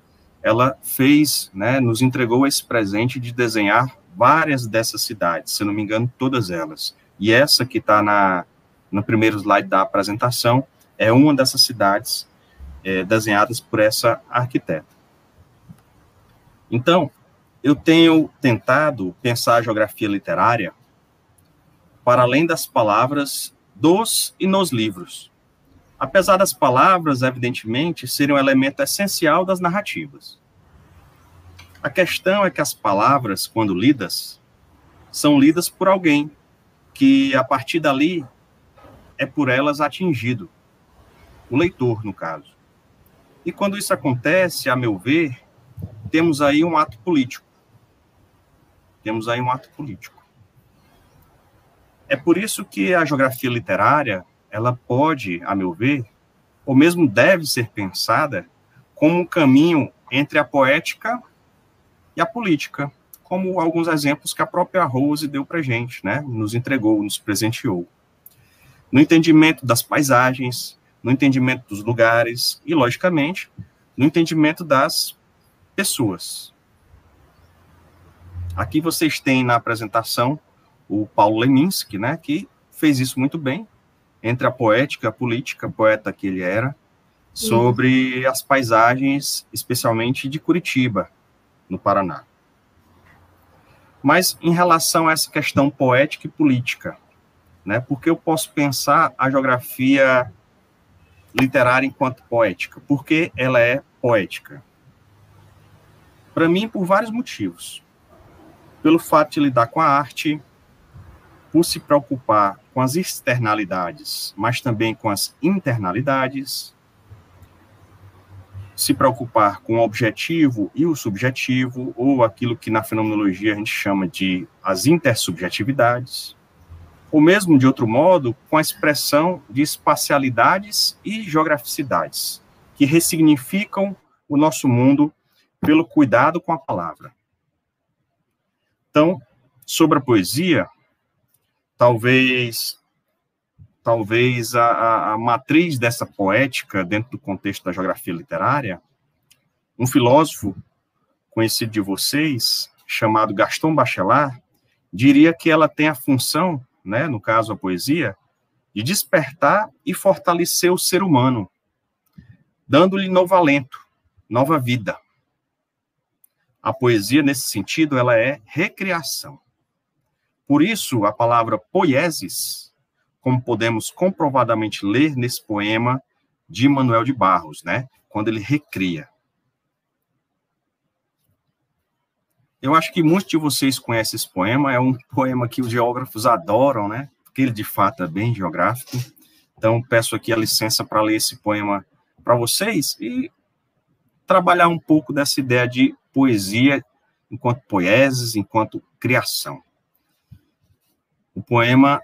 ela fez, né, nos entregou esse presente de desenhar várias dessas cidades, se não me engano, todas elas. E essa que está na no primeiro slide da apresentação é uma dessas cidades é, desenhadas por essa arquiteta. Então, eu tenho tentado pensar a geografia literária para além das palavras dos e nos livros. Apesar das palavras, evidentemente, serem um elemento essencial das narrativas. A questão é que as palavras, quando lidas, são lidas por alguém que, a partir dali, é por elas atingido. O leitor, no caso. E quando isso acontece, a meu ver, temos aí um ato político. Temos aí um ato político. É por isso que a geografia literária, ela pode, a meu ver, ou mesmo deve ser pensada como um caminho entre a poética e a política, como alguns exemplos que a própria Rose deu para gente, né? Nos entregou, nos presenteou. No entendimento das paisagens, no entendimento dos lugares e, logicamente, no entendimento das pessoas. Aqui vocês têm na apresentação o Paulo Leminski, né, que fez isso muito bem, entre a poética, a política, poeta que ele era, sobre as paisagens, especialmente de Curitiba, no Paraná. Mas em relação a essa questão poética e política, né? Porque eu posso pensar a geografia literária enquanto poética? Porque ela é poética. Para mim, por vários motivos. Pelo fato de lidar com a arte, por se preocupar com as externalidades, mas também com as internalidades, se preocupar com o objetivo e o subjetivo, ou aquilo que na fenomenologia a gente chama de as intersubjetividades, ou mesmo de outro modo, com a expressão de espacialidades e geograficidades, que ressignificam o nosso mundo pelo cuidado com a palavra. Então, sobre a poesia, talvez talvez a, a, a, matriz dessa poética dentro do contexto da geografia literária, um filósofo conhecido de vocês, chamado Gaston Bachelard, diria que ela tem a função, né, no caso a poesia, de despertar e fortalecer o ser humano, dando-lhe novo alento, nova vida. A poesia, nesse sentido, ela é recriação. Por isso, a palavra poiesis, como podemos comprovadamente ler nesse poema de Manuel de Barros, né? Quando ele recria. Eu acho que muitos de vocês conhecem esse poema, é um poema que os geógrafos adoram, né? Porque ele de fato é bem geográfico. Então, peço aqui a licença para ler esse poema para vocês e trabalhar um pouco dessa ideia de poesia enquanto poeses, enquanto criação. O poema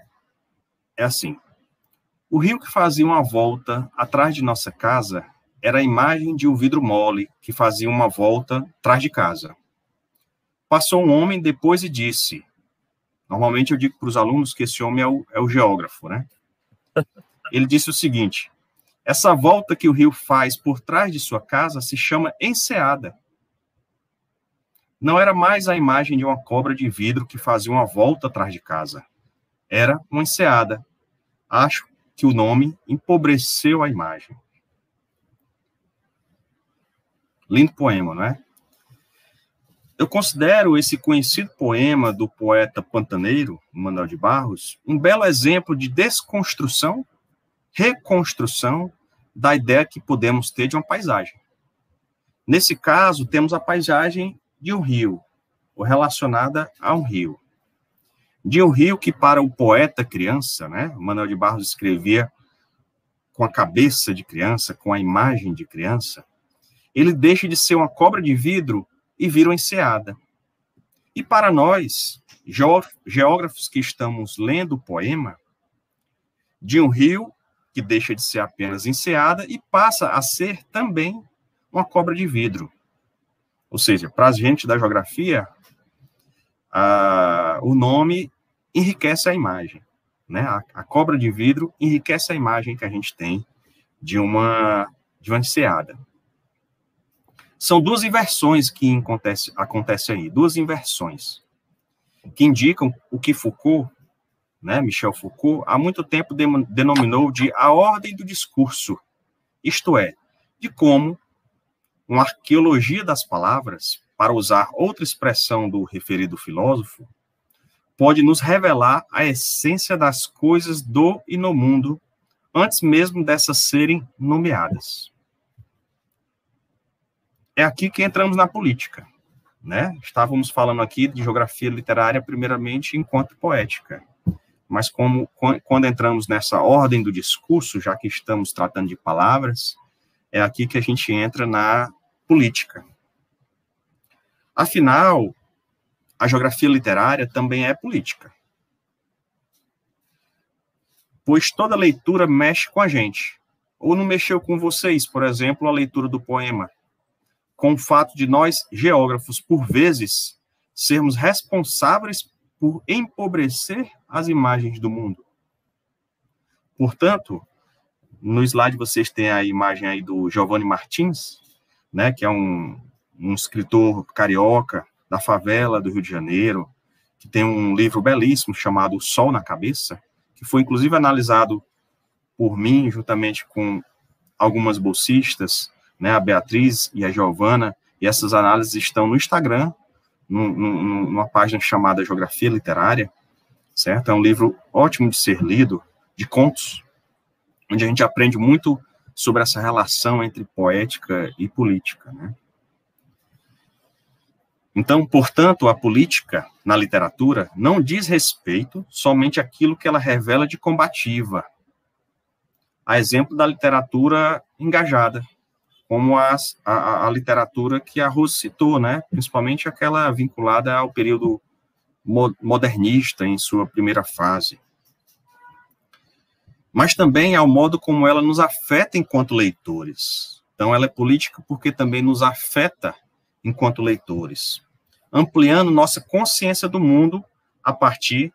é assim: O rio que fazia uma volta atrás de nossa casa era a imagem de um vidro mole que fazia uma volta atrás de casa. Passou um homem depois e disse: Normalmente eu digo para os alunos que esse homem é o, é o geógrafo, né? Ele disse o seguinte: essa volta que o rio faz por trás de sua casa se chama enseada. Não era mais a imagem de uma cobra de vidro que fazia uma volta atrás de casa era uma enseada. Acho que o nome empobreceu a imagem. Lindo poema, não é? Eu considero esse conhecido poema do poeta pantaneiro, Manuel de Barros, um belo exemplo de desconstrução, reconstrução da ideia que podemos ter de uma paisagem. Nesse caso, temos a paisagem de um rio, ou relacionada a um rio. De um rio que para o poeta criança, né, Manuel de Barros escrevia com a cabeça de criança, com a imagem de criança, ele deixa de ser uma cobra de vidro e vira uma enseada. E para nós, geógrafos que estamos lendo o poema, de um rio que deixa de ser apenas enseada e passa a ser também uma cobra de vidro. Ou seja, para a gente da geografia, a, o nome enriquece a imagem. Né? A, a, cobra de vidro enriquece a imagem que a gente tem de uma, de uma enseada. São duas inversões que acontece, acontece aí, duas inversões, que indicam o que Foucault, né, Michel Foucault, há muito tempo denominou de a ordem do discurso, isto é, de como uma arqueologia das palavras, para usar outra expressão do referido filósofo, pode nos revelar a essência das coisas do e no mundo, antes mesmo dessas serem nomeadas. É aqui que entramos na política. Né? Estávamos falando aqui de geografia literária, primeiramente, enquanto poética. Mas como, quando entramos nessa ordem do discurso, já que estamos tratando de palavras, é aqui que a gente entra na política. Afinal, a geografia literária também é política. Pois toda leitura mexe com a gente. Ou não mexeu com vocês, por exemplo, a leitura do poema, com o fato de nós, geógrafos, por vezes, sermos responsáveis por empobrecer as imagens do mundo. Portanto, no slide vocês têm a imagem aí do Giovanni Martins, né, que é um, um escritor carioca, da favela do Rio de Janeiro, que tem um livro belíssimo chamado Sol na Cabeça, que foi inclusive analisado por mim, juntamente com algumas bolsistas, né, a Beatriz e a Giovana, e essas análises estão no Instagram numa página chamada Geografia Literária, certo? É um livro ótimo de ser lido, de contos, onde a gente aprende muito sobre essa relação entre poética e política, né? Então, portanto, a política na literatura não diz respeito somente àquilo que ela revela de combativa, a exemplo da literatura engajada, como as, a, a, literatura que a Rose citou, né? principalmente aquela vinculada ao período modernista em sua primeira fase. Mas também ao modo como ela nos afeta enquanto leitores. Então, ela é política porque também nos afeta enquanto leitores, ampliando nossa consciência do mundo a partir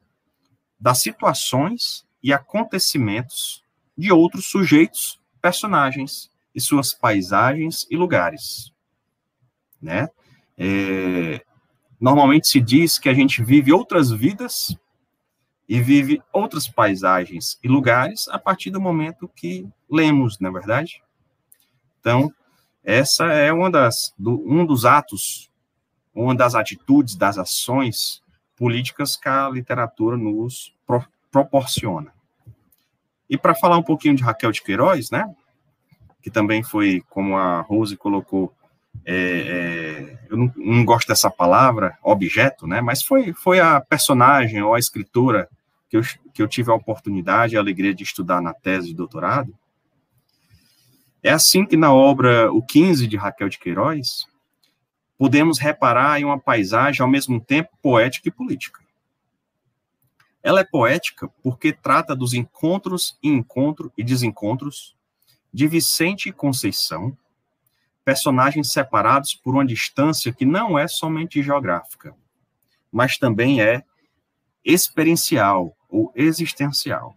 das situações e acontecimentos de outros sujeitos, personagens e suas paisagens e lugares, né? É, normalmente se diz que a gente vive outras vidas e vive outras paisagens e lugares a partir do momento que lemos, não é verdade? Então, essa é uma das, do, um dos atos, uma das atitudes, das ações políticas que a literatura nos pro, proporciona. E para falar um pouquinho de Raquel de Queiroz, né, que também foi, como a Rose colocou, é, é, eu não, não, gosto dessa palavra, objeto, né, mas foi, foi a personagem ou a escritora que eu, que eu tive a oportunidade e a alegria de estudar na tese de doutorado. É assim que na obra O 15 de Raquel de Queiroz, podemos reparar em uma paisagem ao mesmo tempo poética e política. Ela é poética porque trata dos encontros e encontro e desencontros de Vicente e Conceição, personagens separados por uma distância que não é somente geográfica, mas também é experiencial ou existencial.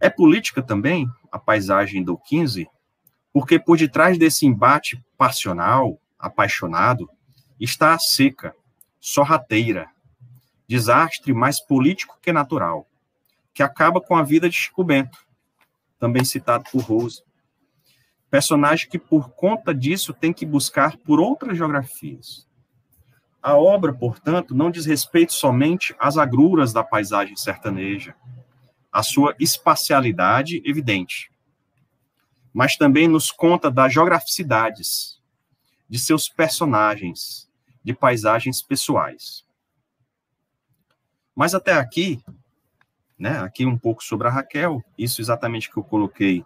É política também a paisagem do 15, porque por detrás desse embate passional, apaixonado, está a seca, sorrateira, desastre mais político que natural, que acaba com a vida de Chico Bento, também citado por Rose. Personagem que, por conta disso, tem que buscar por outras geografias. A obra, portanto, não diz respeito somente às agruras da paisagem sertaneja, a sua espacialidade evidente, mas também nos conta das geograficidades de seus personagens, de paisagens pessoais. Mas até aqui, né, aqui um pouco sobre a Raquel, isso exatamente que eu coloquei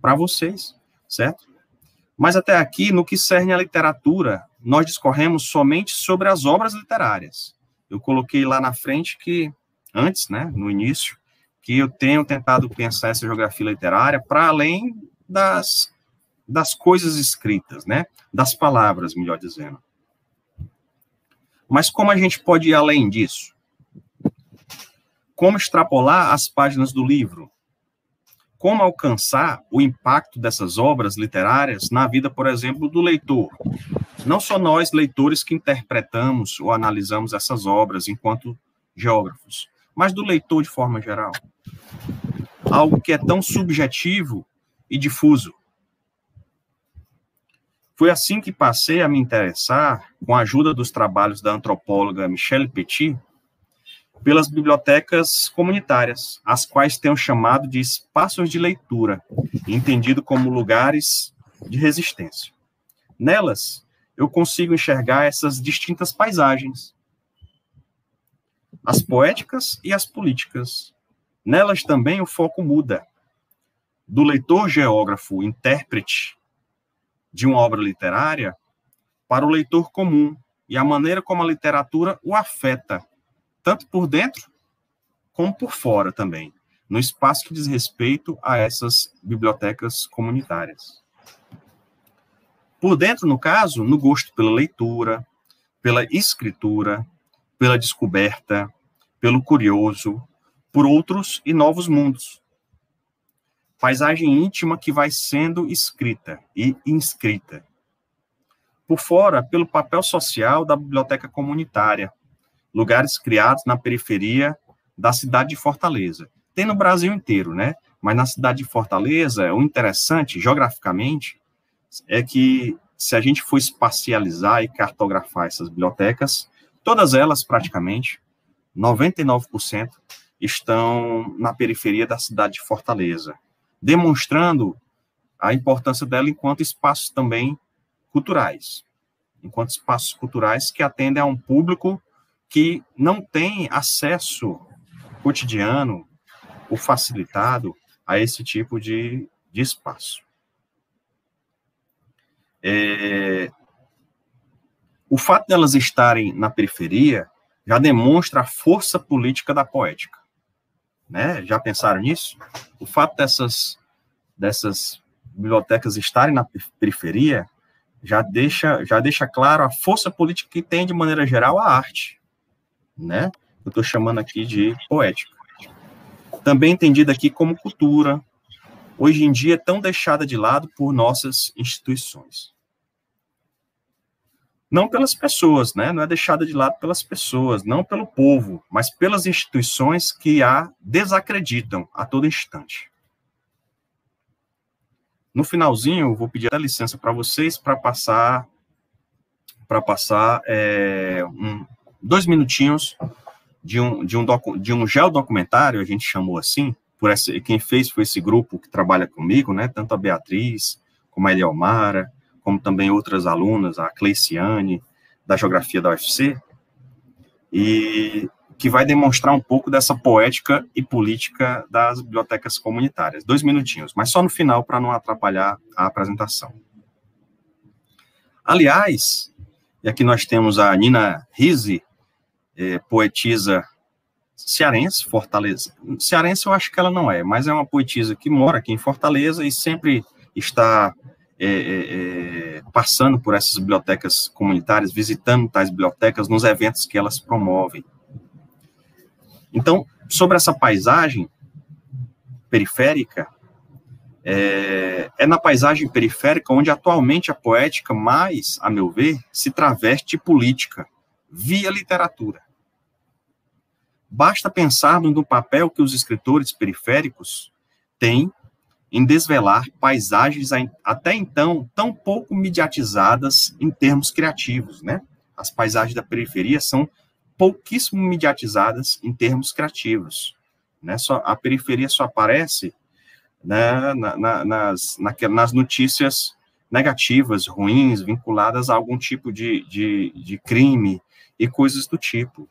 para vocês, certo? Mas até aqui, no que cerne a literatura, nós discorremos somente sobre as obras literárias. Eu coloquei lá na frente que, antes, né, no início, que eu tenho tentado pensar essa geografia literária para além das, das coisas escritas, né, das palavras, melhor dizendo. Mas como a gente pode ir além disso? Como extrapolar as páginas do livro, como alcançar o impacto dessas obras literárias na vida, por exemplo, do leitor. Não só nós, leitores, que interpretamos ou analisamos essas obras enquanto geógrafos, mas do leitor de forma geral. Algo que é tão subjetivo e difuso. Foi assim que passei a me interessar, com a ajuda dos trabalhos da antropóloga Michelle Petit, pelas bibliotecas comunitárias, as quais tenho chamado de espaços de leitura, entendido como lugares de resistência. Nelas, eu consigo enxergar essas distintas paisagens, as poéticas e as políticas. Nelas também o foco muda do leitor geógrafo, intérprete de uma obra literária, para o leitor comum e a maneira como a literatura o afeta tanto por dentro como por fora também, no espaço que diz respeito a essas bibliotecas comunitárias. Por dentro, no caso, no gosto pela leitura, pela escritura, pela descoberta, pelo curioso, por outros e novos mundos. Paisagem íntima que vai sendo escrita e inscrita. Por fora, pelo papel social da biblioteca comunitária, lugares criados na periferia da cidade de Fortaleza. Tem no Brasil inteiro, né? Mas na cidade de Fortaleza, o interessante, geograficamente, é que se a gente for espacializar e cartografar essas bibliotecas, todas elas praticamente, 99%, estão na periferia da cidade de Fortaleza, demonstrando a importância dela enquanto espaços também culturais, enquanto espaços culturais que atendem a um público que não tem acesso cotidiano ou facilitado a esse tipo de, de espaço. É, o fato delas estarem na periferia já demonstra a força política da poética. Né? Já pensaram nisso? O fato dessas, dessas bibliotecas estarem na periferia já deixa, já deixa claro a força política que tem, de maneira geral, a arte. Né? Eu estou chamando aqui de poética. Também entendida aqui como cultura, hoje em dia tão deixada de lado por nossas instituições. Não pelas pessoas, né? Não é deixada de lado pelas pessoas, não pelo povo, mas pelas instituições que a desacreditam a todo instante. No finalzinho, eu vou pedir a licença para vocês para passar para passar é, um, dois minutinhos de um, de um, docu, de um geodocumentário, a gente chamou assim, por essa, quem fez foi esse grupo que trabalha comigo, né, tanto a Beatriz, como a Eliomara, como também outras alunas, a Cleiciane, da Geografia da UFC, e que vai demonstrar um pouco dessa poética e política das bibliotecas comunitárias. Dois minutinhos, mas só no final para não atrapalhar a apresentação. Aliás, e aqui nós temos a Nina Rizzi, é, poetisa cearense, Fortaleza. Cearense eu acho que ela não é, mas é uma poetisa que mora aqui em Fortaleza e sempre está é, é, é, passando por essas bibliotecas comunitárias, visitando tais bibliotecas nos eventos que elas promovem. Então, sobre essa paisagem periférica, é, é, na paisagem periférica onde atualmente a poética mais, a meu ver, se traveste política, via literatura. Basta pensarmos no papel que os escritores periféricos têm em desvelar paisagens até então tão pouco mediatizadas em termos criativos, né? As paisagens da periferia são pouquíssimo mediatizadas em termos criativos, né? Só, a periferia só aparece né, na, na, nas, na, nas notícias negativas, ruins, vinculadas a algum tipo de, de, de crime e coisas do tipo,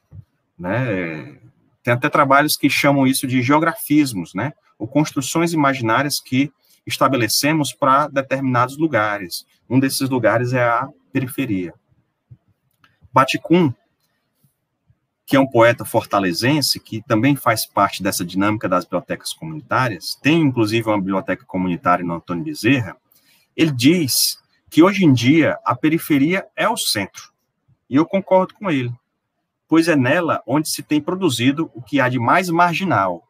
né? Tem até trabalhos que chamam isso de geografismos, né? Ou construções imaginárias que estabelecemos para determinados lugares. Um desses lugares é a periferia. Baticum, que é um poeta fortalezense, que também faz parte dessa dinâmica das bibliotecas comunitárias, tem inclusive uma biblioteca comunitária no Antônio Bezerra, ele diz que hoje em dia a periferia é o centro. E eu concordo com ele pois é nela onde se tem produzido o que há de mais marginal,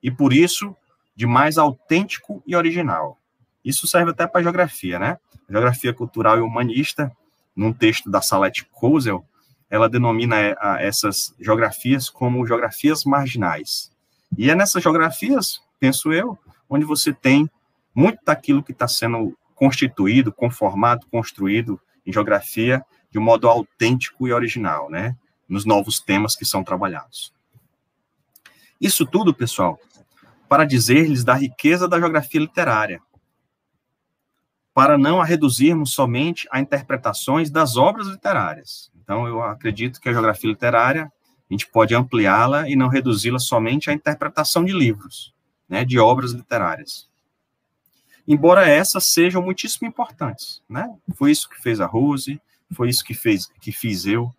e por isso de mais autêntico e original. Isso serve até para geografia, né? A geografia cultural e humanista, num texto da Salete Kozel, ela denomina é, essas geografias como geografias marginais. E é nessas geografias, penso eu, onde você tem muito daquilo que está sendo constituído, conformado, construído em geografia de um modo autêntico e original, né? Nos novos temas que são trabalhados. Isso tudo, pessoal, para dizer-lhes da riqueza da geografia literária, para não a reduzirmos somente a interpretações das obras literárias. Então, eu acredito que a geografia literária, a gente pode ampliá-la e não reduzi-la somente à interpretação de livros, né, de obras literárias. Embora essas sejam muitíssimo importantes, né? Foi isso que fez a Rose, foi isso que fez que fiz eu,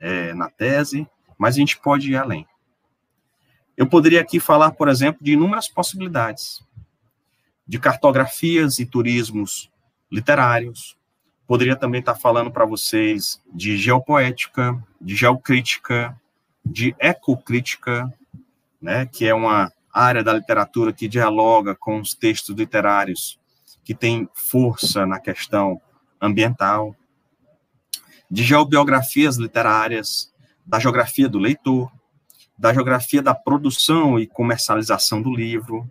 é, na tese, mas a gente pode ir além. Eu poderia aqui falar, por exemplo, de inúmeras possibilidades, de cartografias e turismos literários. Poderia também estar falando para vocês de geopoética, de geocrítica, de ecocrítica, né, que é uma área da literatura que dialoga com os textos literários que tem força na questão ambiental de geobiografias literárias, da geografia do leitor, da geografia da produção e comercialização do livro,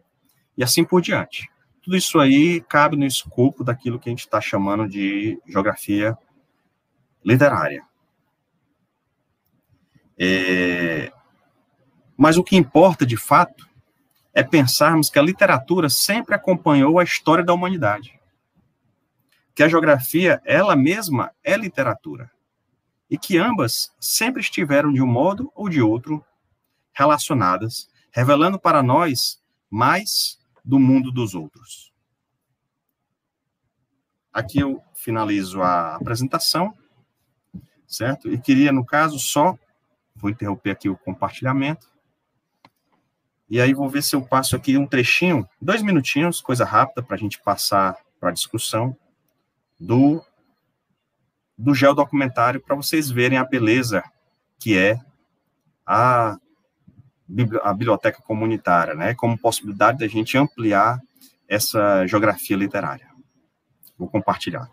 e assim por diante. tudo isso aí cabe no escopo daquilo que a gente está chamando de geografia literária. É, mas o que importa, de fato, é pensarmos que a literatura sempre acompanhou a história da humanidade. Que a geografia, ela mesma, é literatura. E que ambas sempre estiveram, de um modo ou de outro, relacionadas, revelando para nós mais do mundo dos outros. Aqui eu finalizo a apresentação, certo? E queria, no caso, só, vou interromper aqui o compartilhamento, e aí vou ver se eu passo aqui um trechinho, dois minutinhos, coisa rápida, para a gente passar para a discussão do, do geodocumentário, para vocês verem a beleza que é a a biblioteca comunitária, né, como possibilidade da gente ampliar essa geografia literária. Vou compartilhar.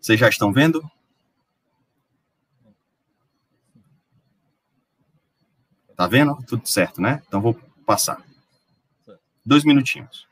Vocês já estão vendo? Tá vendo? Tudo certo, né? Então vou passar. Dois minutinhos.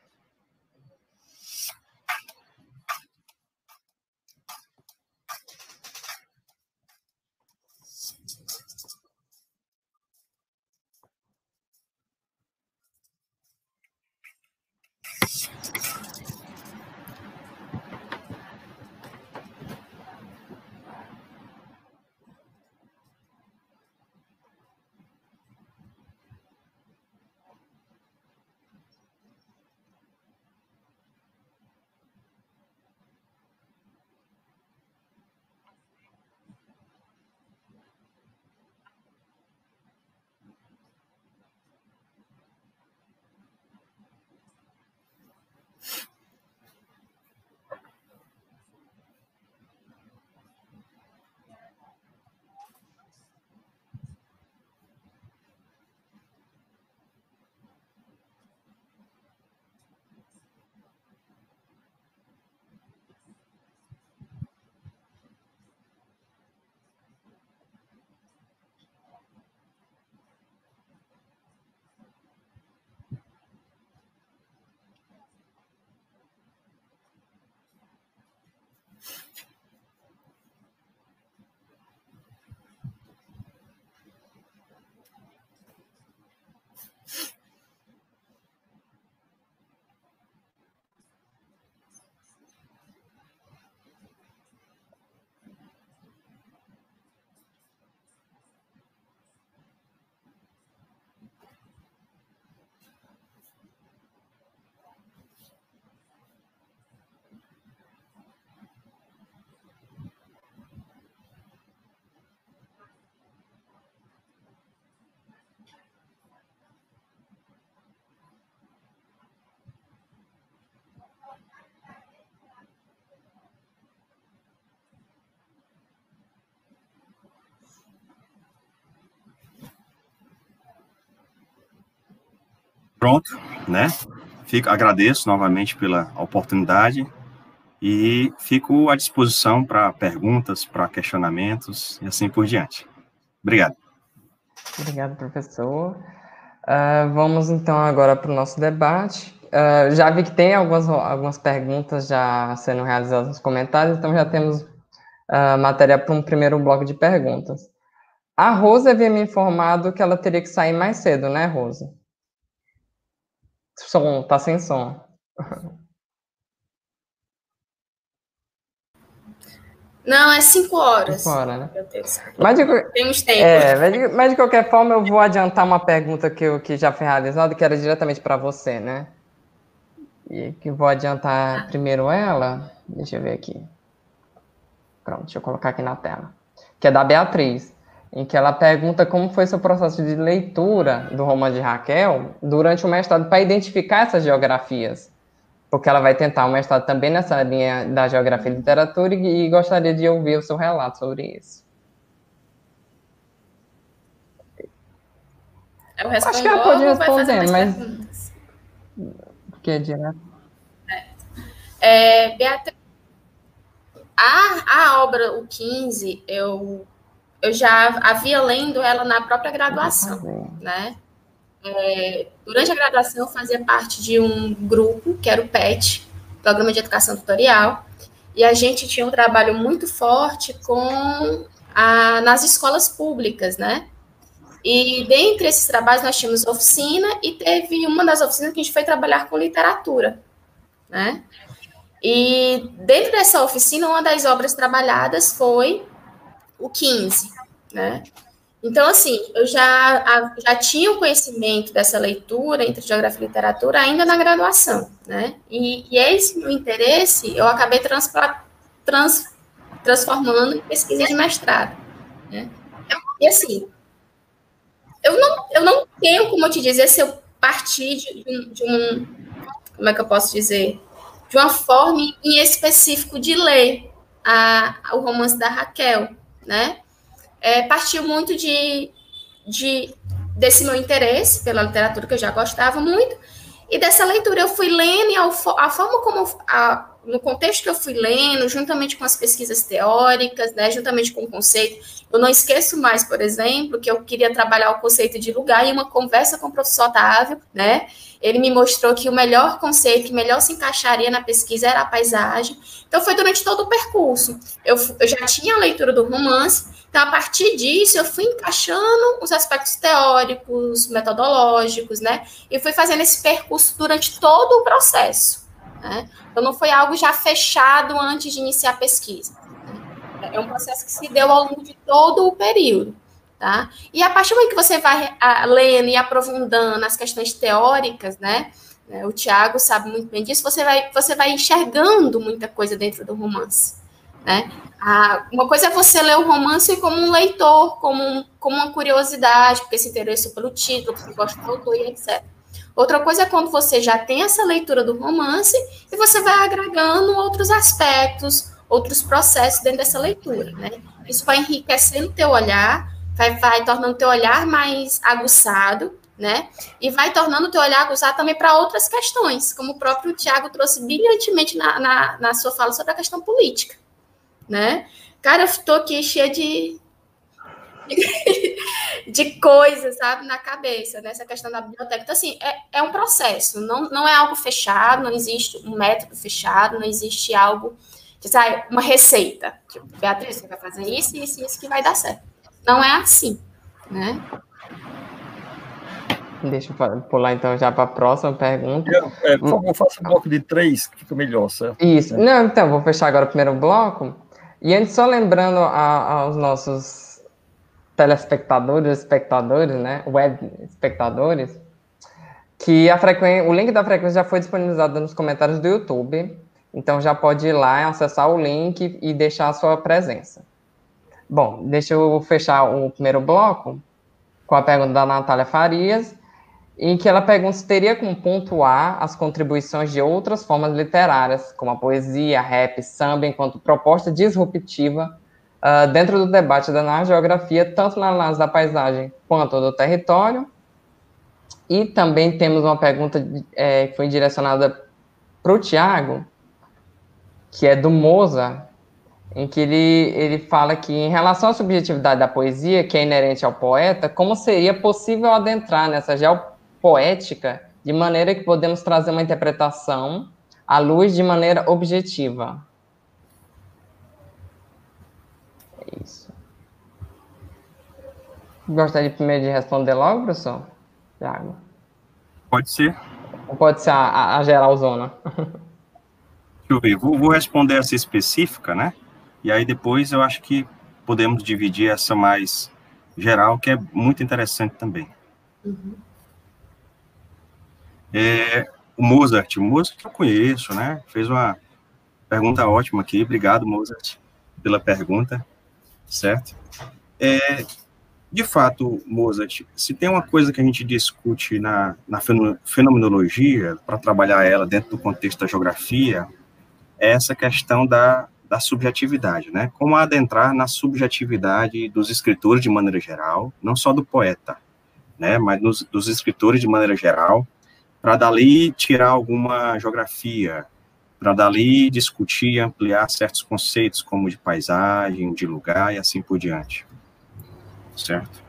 Pronto, né? Fico, agradeço novamente pela oportunidade e fico à disposição para perguntas, para questionamentos e assim por diante. Obrigado. Obrigado, professor. Uh, vamos então agora para o nosso debate. Uh, já vi que tem algumas, algumas perguntas já sendo realizadas nos comentários, então já temos uh, matéria para um primeiro bloco de perguntas. A Rosa havia me informado que ela teria que sair mais cedo, né, Rosa? Som, tá sem som. Não, é cinco horas. Cinco horas, né? Mas de, Temos tempo. É, mas de, mas de, qualquer forma, eu vou adiantar uma pergunta que, eu, que já foi realizada, que era diretamente para você, né? E que vou adiantar ah. primeiro ela. Deixa eu ver aqui. Pronto, deixa eu colocar aqui na tela. Que é da Beatriz em que ela pergunta como foi seu processo de leitura do romance de Raquel durante o mestrado para identificar essas geografias, porque ela vai tentar o mestrado também nessa linha da geografia e literatura e, e gostaria de ouvir o seu relato sobre isso. Eu Acho que ela pode responder, mas porque é direto. É, Beatriz, a, a obra O 15, eu eu já havia lendo ela na própria graduação, né? é, durante a graduação, eu fazia parte de um grupo, que era o PET, Programa de Educação Tutorial, e a gente tinha um trabalho muito forte com a, nas escolas públicas, né? E dentre esses trabalhos nós tínhamos oficina e teve uma das oficinas que a gente foi trabalhar com literatura, né? E dentro dessa oficina, uma das obras trabalhadas foi o 15, né? Então, assim, eu já, já tinha o conhecimento dessa leitura entre geografia e literatura ainda na graduação, né? E, e esse meu interesse eu acabei trans, trans, transformando em pesquisa de mestrado, né? E, assim, eu não, eu não tenho como te dizer se eu parti de, de, de um, como é que eu posso dizer, de uma forma em específico de ler a, o romance da Raquel, né? É, partiu muito de, de desse meu interesse pela literatura que eu já gostava muito e dessa leitura eu fui lendo e a, a forma como a, no contexto que eu fui lendo, juntamente com as pesquisas teóricas, né, juntamente com o conceito, eu não esqueço mais, por exemplo, que eu queria trabalhar o conceito de lugar e uma conversa com o professor Otávio, né, ele me mostrou que o melhor conceito, que melhor se encaixaria na pesquisa era a paisagem. Então, foi durante todo o percurso. Eu, eu já tinha a leitura do romance, então, a partir disso, eu fui encaixando os aspectos teóricos, metodológicos, né, e fui fazendo esse percurso durante todo o processo. Né? Então, não foi algo já fechado antes de iniciar a pesquisa. Né? É um processo que se deu ao longo de todo o período. Tá? E a partir do momento que você vai lendo e aprofundando as questões teóricas, né? né o Tiago sabe muito bem disso, você vai, você vai enxergando muita coisa dentro do romance. Né? Ah, uma coisa é você ler o romance como um leitor, como, um, como uma curiosidade, porque se interessou pelo título, porque gosta do autor e etc. Outra coisa é quando você já tem essa leitura do romance e você vai agregando outros aspectos, outros processos dentro dessa leitura, né? Isso vai enriquecendo teu olhar, vai, vai tornando teu olhar mais aguçado, né? E vai tornando o teu olhar aguçado também para outras questões, como o próprio Tiago trouxe brilhantemente na, na, na, sua fala sobre a questão política, né? Cara, eu estou aqui cheia de, de coisas, sabe, na cabeça, nessa né? questão da biblioteca. Então, assim, é, é um processo, não, não é algo fechado, não existe um método fechado, não existe algo, que sai uma receita. Tipo, Beatriz, você vai fazer isso, isso e isso que vai dar certo. Não é assim, né? Deixa eu pular então já para a próxima pergunta. É, por favor, faça um bloco de três, que fica melhor, certo? Isso. Não, então, vou fechar agora o primeiro bloco. E antes, só lembrando a, aos nossos telespectadores, espectadores, né, web espectadores, que a frequência, o link da frequência já foi disponibilizado nos comentários do YouTube, então já pode ir lá, acessar o link e deixar a sua presença. Bom, deixa eu fechar o primeiro bloco com a pergunta da Natália Farias, em que ela pergunta se teria como pontuar as contribuições de outras formas literárias, como a poesia, rap, samba, enquanto proposta disruptiva uh, dentro do debate da geografia, tanto na análise da paisagem quanto do território. E também temos uma pergunta é, que foi direcionada para o Tiago, que é do Moza, em que ele, ele fala que, em relação à subjetividade da poesia, que é inerente ao poeta, como seria possível adentrar nessa geopoética de maneira que podemos trazer uma interpretação à luz de maneira objetiva? É isso. Gostaria primeiro de responder logo, professor? Thiago? Pode ser. Ou pode ser a, a, geralzona? Deixa eu ver, vou, vou responder essa específica, né? E aí depois eu acho que podemos dividir essa mais geral, que é muito interessante também. Uhum. É, o Mozart, o Mozart eu conheço, né? Fez uma pergunta ótima aqui, obrigado, Mozart, pela pergunta certo? É, de fato, Mozart, se tem uma coisa que a gente discute na, na fenomenologia, para trabalhar ela dentro do contexto da geografia, é essa questão da, da subjetividade, né? Como adentrar na subjetividade dos escritores de maneira geral, não só do poeta, né? Mas dos escritores de maneira geral, para dali tirar alguma geografia, para dali discutir e ampliar certos conceitos, como de paisagem, de lugar e assim por diante. Certo?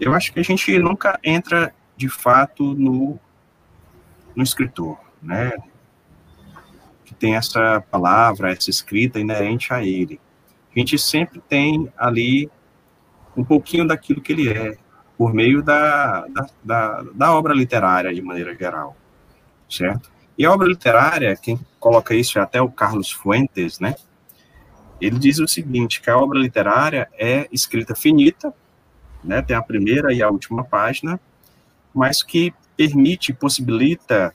Eu acho que a gente nunca entra de fato no, no escritor, né? Que tem essa palavra, essa escrita inerente a ele. A gente sempre tem ali um pouquinho daquilo que ele é, por meio da, da, da, da obra literária, de maneira geral, certo? E a obra literária, quem coloca isso é até o Carlos Fuentes, né? Ele diz o seguinte, que a obra literária é escrita finita, né? Tem a primeira e a última página, mas que permite, possibilita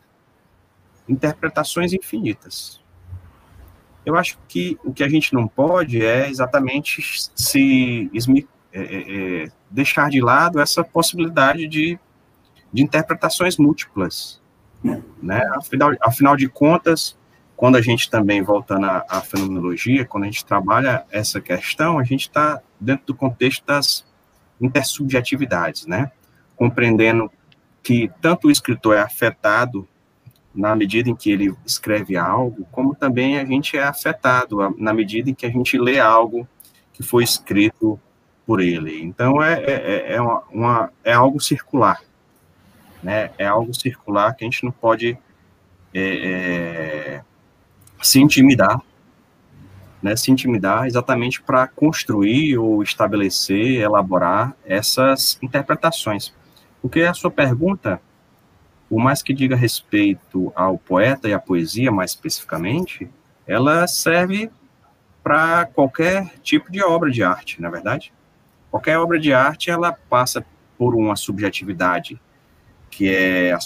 interpretações infinitas. Eu acho que o que a gente não pode é exatamente se é, é, é, deixar de lado essa possibilidade de, de interpretações múltiplas. Né? Afinal, afinal de contas, quando a gente também, voltando à, à fenomenologia, quando a gente trabalha essa questão, a gente está dentro do contexto das intersubjetividades, né? compreendendo que tanto o escritor é afetado na medida em que ele escreve algo, como também a gente é afetado na medida em que a gente lê algo que foi escrito por ele. Então é, é, é, uma, uma, é algo circular, né? É algo circular que a gente não pode é, é se intimidar, né? Se intimidar exatamente para construir ou estabelecer, elaborar essas interpretações. Porque a sua pergunta, por mais que diga respeito ao poeta e à poesia mais especificamente, ela serve para qualquer tipo de obra de arte, na é verdade. Qualquer obra de arte, ela passa por uma subjetividade, que é a,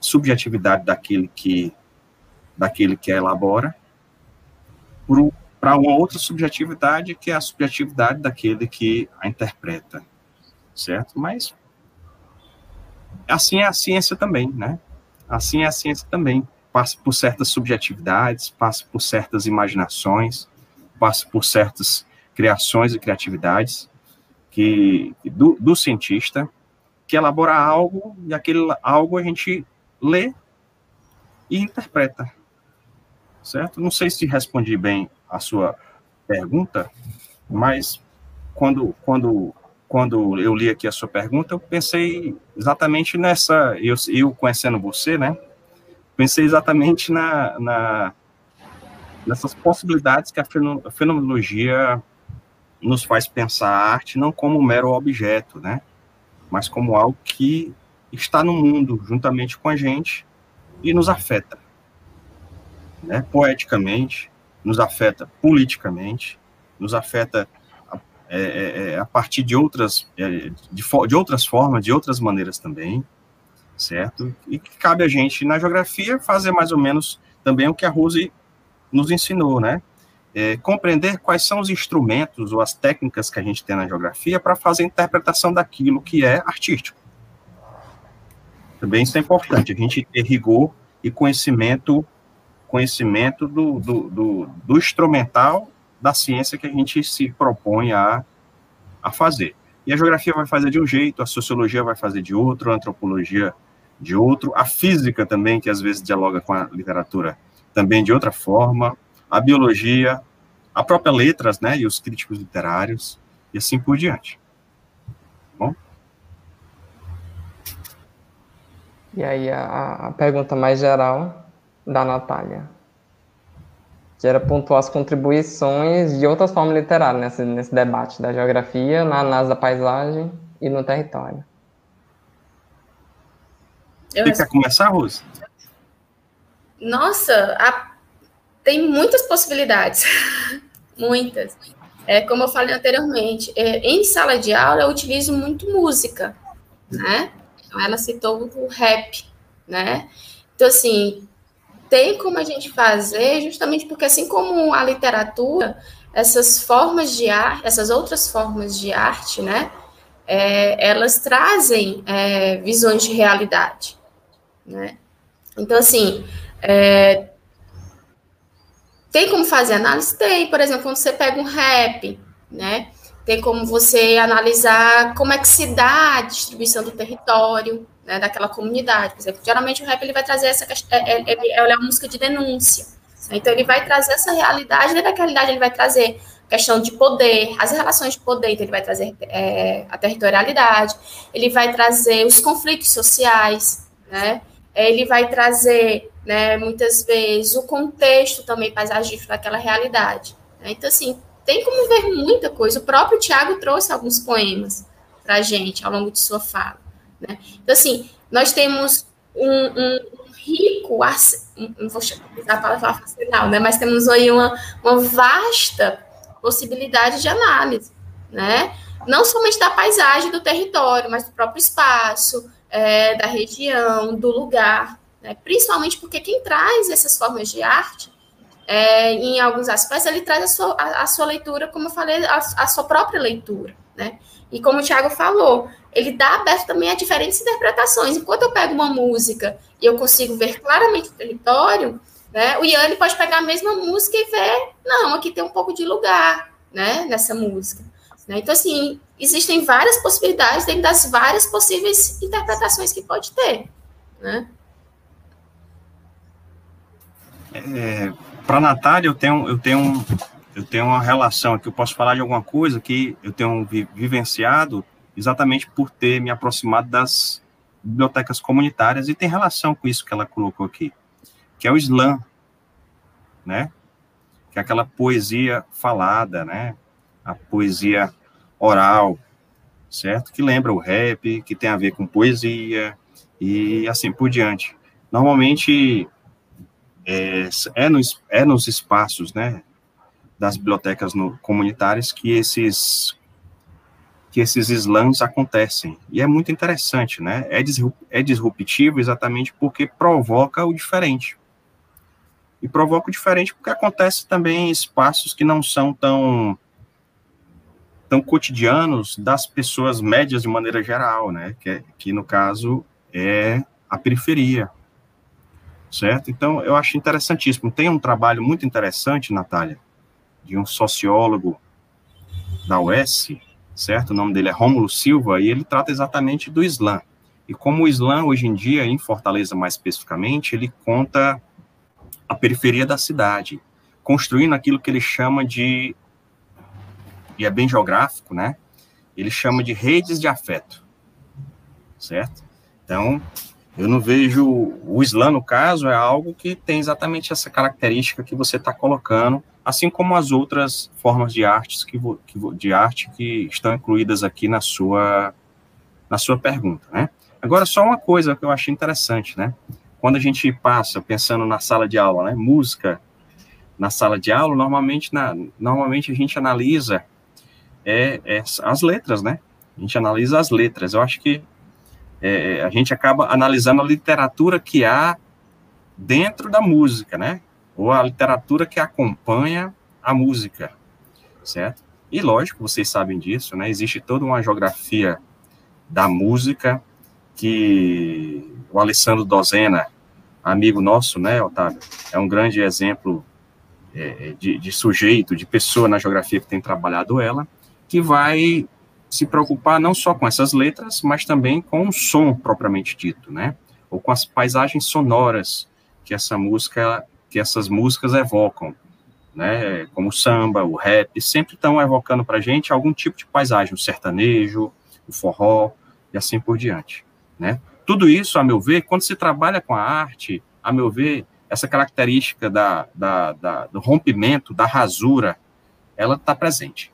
subjetividade daquele que, daquele que elabora, para uma outra subjetividade, que é a subjetividade daquele que a interpreta, certo? Mas assim é a ciência também, né? Assim é a ciência também. Passa por certas subjetividades, passa por certas imaginações, passa por certas criações e criatividades, que do, do cientista que elabora algo e aquele algo a gente lê e interpreta. Certo? Não sei se respondi bem a sua pergunta, mas quando, quando, quando eu li aqui a sua pergunta, eu pensei exatamente nessa, eu, eu conhecendo você, né? Pensei exatamente na, na nessas possibilidades que a fenomenologia nos faz pensar a arte não como um mero objeto, né? Mas como algo que está no mundo juntamente com a gente e nos afeta, né? Poeticamente, nos afeta politicamente, nos afeta é, é, é a partir de outras, é, de, de outras formas, de outras maneiras também, certo? E que cabe a gente na geografia fazer mais ou menos também o que a Rose nos ensinou, né? É, compreender quais são os instrumentos ou as técnicas que a gente tem na geografia para fazer a interpretação daquilo que é artístico. Também isso é importante, a gente ter rigor e conhecimento conhecimento do, do, do, do instrumental da ciência que a gente se propõe a, a fazer. E a geografia vai fazer de um jeito, a sociologia vai fazer de outro, a antropologia de outro, a física também, que às vezes dialoga com a literatura, também de outra forma, a biologia, a própria letras, né, e os críticos literários, e assim por diante. Bom? E aí a, a pergunta mais geral da Natália, que era pontuar as contribuições de outras formas literárias nesse, nesse debate da geografia, na análise da paisagem e no território. Você quer começar, Rose? Nossa, a tem muitas possibilidades, muitas. É, como eu falei anteriormente, é, em sala de aula eu utilizo muito música, né? Então, ela citou o rap, né? Então, assim, tem como a gente fazer, justamente porque, assim como a literatura, essas formas de arte, essas outras formas de arte, né? É, elas trazem é, visões de realidade, né? Então, assim, é, tem como fazer análise? Tem, por exemplo, quando você pega um rap, né? Tem como você analisar como é que se dá a distribuição do território, né, daquela comunidade. Por exemplo, geralmente o rap ele vai trazer essa questão, é, é, é, é uma música de denúncia, Então, ele vai trazer essa realidade, dentro da realidade, ele vai trazer questão de poder, as relações de poder, então ele vai trazer é, a territorialidade, ele vai trazer os conflitos sociais, né? Ele vai trazer, né, muitas vezes, o contexto também paisagístico daquela realidade. Né? Então, assim, tem como ver muita coisa. O próprio Tiago trouxe alguns poemas para a gente ao longo de sua fala. Né? Então, assim, nós temos um, um rico, não vou usar a palavra arsenal, né? mas temos aí uma, uma vasta possibilidade de análise, né? Não somente da paisagem do território, mas do próprio espaço, é, da região, do lugar, né? principalmente porque quem traz essas formas de arte, é, em alguns aspectos, ele traz a sua, a, a sua leitura, como eu falei, a, a, sua própria leitura, né? E como o Thiago falou, ele dá aberto também a diferentes interpretações. Enquanto eu pego uma música e eu consigo ver claramente o território, né? O Ian pode pegar a mesma música e ver, não, aqui tem um pouco de lugar, né, nessa música. Né? Então, assim, existem várias possibilidades dentro das várias possíveis interpretações que pode ter, né? É, Para a Natália, eu tenho, eu, tenho, eu tenho uma relação aqui, eu posso falar de alguma coisa que eu tenho vivenciado exatamente por ter me aproximado das bibliotecas comunitárias e tem relação com isso que ela colocou aqui que é o slam, né? Que é aquela poesia falada, né? A poesia oral, certo? Que lembra o rap, que tem a ver com poesia e assim por diante. Normalmente é, é, nos, é nos espaços, né? Das bibliotecas no, comunitárias que esses que esses slams acontecem. E é muito interessante, né? É, é disruptivo exatamente porque provoca o diferente e provoca o diferente porque acontece também em espaços que não são tão tão cotidianos das pessoas médias de maneira geral, né? Que, que no caso é a periferia, certo? Então eu acho interessantíssimo. Tem um trabalho muito interessante, Natália, de um sociólogo da UES, certo? O nome dele é Rômulo Silva e ele trata exatamente do Islã. E como o Islã hoje em dia, em Fortaleza mais especificamente, ele conta a periferia da cidade, construindo aquilo que ele chama de, e é bem geográfico, né? Ele chama de redes de afeto, certo? Então, eu não vejo o Islã, no caso, é algo que tem exatamente essa característica que você está colocando, assim como as outras formas de artes que, que, de arte que estão incluídas aqui na sua na sua pergunta, né? Agora só uma coisa que eu achei interessante, né? quando a gente passa pensando na sala de aula, né, música na sala de aula, normalmente, na, normalmente a gente analisa é, é, as letras, né? A gente analisa as letras. Eu acho que é, a gente acaba analisando a literatura que há dentro da música, né? Ou a literatura que acompanha a música, certo? E lógico, vocês sabem disso, né? Existe toda uma geografia da música que o Alessandro Dozena, amigo nosso, né, Otávio, é um grande exemplo é, de, de, sujeito, de pessoa na geografia que tem trabalhado ela, que vai se preocupar não só com essas letras, mas também com o som propriamente dito, né, ou com as paisagens sonoras que essa música, que essas músicas evocam, né, como o samba, o rap, sempre estão evocando para gente algum tipo de paisagem, o sertanejo, o forró e assim por diante, né. Tudo isso, a meu ver, quando se trabalha com a arte, a meu ver, essa característica da, da, da do rompimento, da rasura, ela está presente.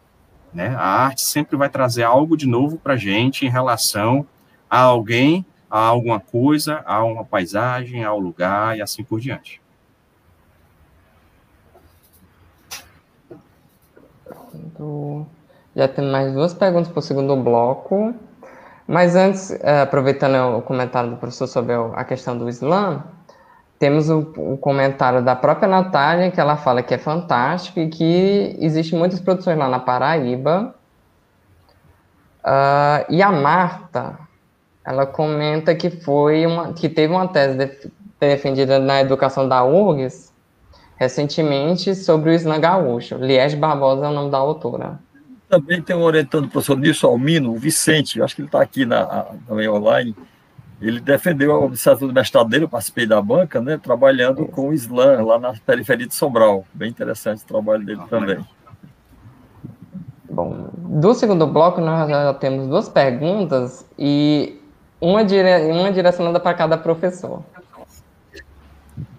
Né? A arte sempre vai trazer algo de novo para a gente em relação a alguém, a alguma coisa, a uma paisagem, ao lugar e assim por diante. Já tem mais duas perguntas para o segundo bloco. Mas antes, é, aproveitando o comentário do professor sobre a questão do Islã, temos o, o, comentário da própria Natália, que ela fala que é fantástico e que existem muitas produções lá na Paraíba. Uh, e a Marta, ela comenta que foi uma, que teve uma tese de, defendida na educação da URGS recentemente sobre o Islã gaúcho. Liege Barbosa é o nome da autora. Também tem um orientando o professor Nilson Almino, o Vicente, acho que ele está aqui na, também online, ele defendeu a observação do mestrado dele, eu participei da banca, né, trabalhando com o Islã, lá na periferia de Sobral. Bem interessante o trabalho dele ah, também. Bom, do segundo bloco nós já temos duas perguntas e uma, dire... uma direcionada para cada professor.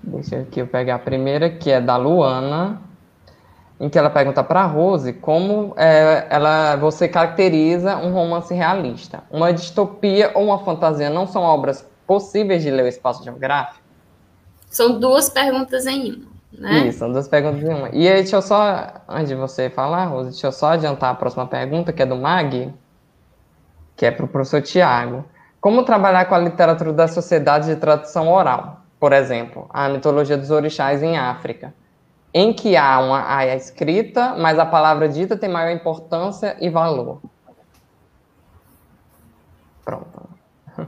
Deixa aqui eu pegar a primeira, que é da Luana, em que ela pergunta para a Rose como é, ela, você caracteriza um romance realista. Uma distopia ou uma fantasia não são obras possíveis de ler o espaço geográfico? São duas perguntas em uma, né? Isso, são duas perguntas em uma. E aí, deixa eu só, antes de você falar, Rose, deixa eu só adiantar a próxima pergunta, que é do Mag, que é para o professor Tiago. Como trabalhar com a literatura da sociedade de tradução oral? Por exemplo, a mitologia dos orixás em África em que há uma a escrita, mas a palavra dita tem maior importância e valor. Pronto.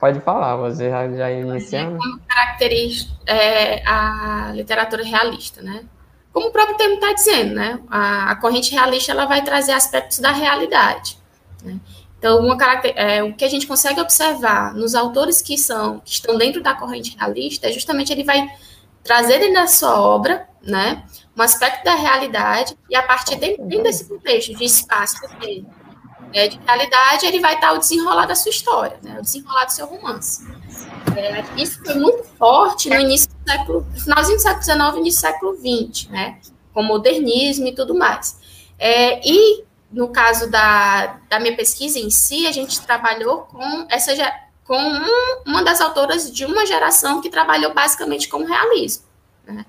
Pode falar, você já, já iniciando. Como caracteriza é, a literatura realista, né? Como o próprio termo está dizendo, né? A, a, corrente realista ela vai trazer aspectos da realidade. Né? Então, uma é, o que a gente consegue observar nos autores que são que estão dentro da corrente realista é justamente ele vai trazer dentro da sua obra, né, um aspecto da realidade, e a partir de, dentro desse contexto de espaço de, é, de realidade, ele vai estar o desenrolar da sua história, né, o desenrolar do seu romance. É, isso foi muito forte no início do século, finalzinho do século XIX início do século XX, né, com modernismo e tudo mais. É, e no caso da, da minha pesquisa em si, a gente trabalhou com essa com um, uma das autoras de uma geração que trabalhou basicamente com realismo. Né?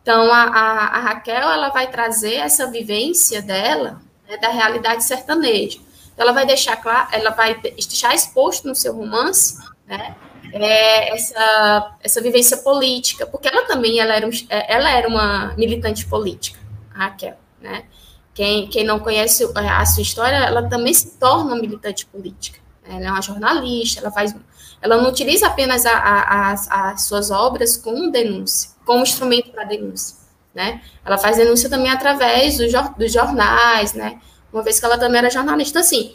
Então, a, a, a, Raquel ela vai trazer essa vivência dela né, da realidade sertaneja. Ela vai deixar claro, ela vai deixar exposto no seu romance, né, é, essa, essa vivência política, porque ela também ela era, um, é, ela era uma militante política, a Raquel, né? Quem, quem não conhece a sua história, ela também se torna militante política. Ela é uma jornalista, ela faz, ela não utiliza apenas a, a, a, as suas obras como denúncia, como instrumento para denúncia, né? Ela faz denúncia também através do, dos jornais, né? Uma vez que ela também era jornalista, assim,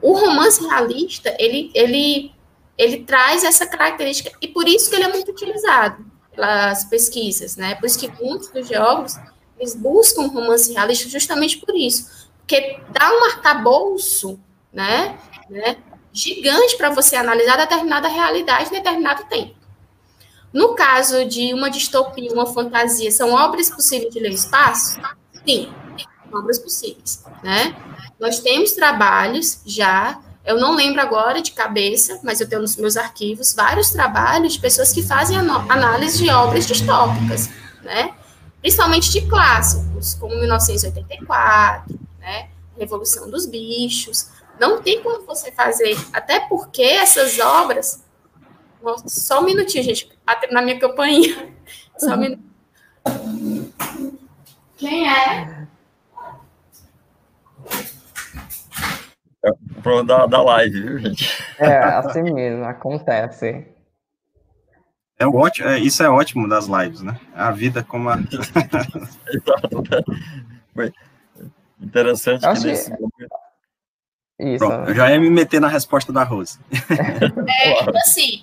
o romance realista, ele, ele, ele traz essa característica e por isso que ele é muito utilizado pelas pesquisas, né? Por isso que muitos dos geólogos eles buscam romance realista justamente por isso, porque dá um arcabouço, né? né? Gigante para você analisar determinada realidade em determinado tempo. No caso de uma distopia, uma fantasia, são obras possíveis de ler espaço? Sim, obras possíveis, né? Nós temos trabalhos já, eu não lembro agora de cabeça, mas eu tenho nos meus arquivos vários trabalhos de pessoas que fazem análise de obras distópicas, né? Principalmente de clássicos, como 1984, né? Revolução dos Bichos, não tem como você fazer, até porque essas obras. Só um minutinho, gente, na minha campainha. Só um minutinho. Quem é? É o da, da live, viu, gente? É, assim mesmo, acontece. É ótimo, é, isso é ótimo das lives, né? A vida como a. Exato. Interessante que nesse isso. Pronto, eu já ia me meter na resposta da Rose. É, tipo assim,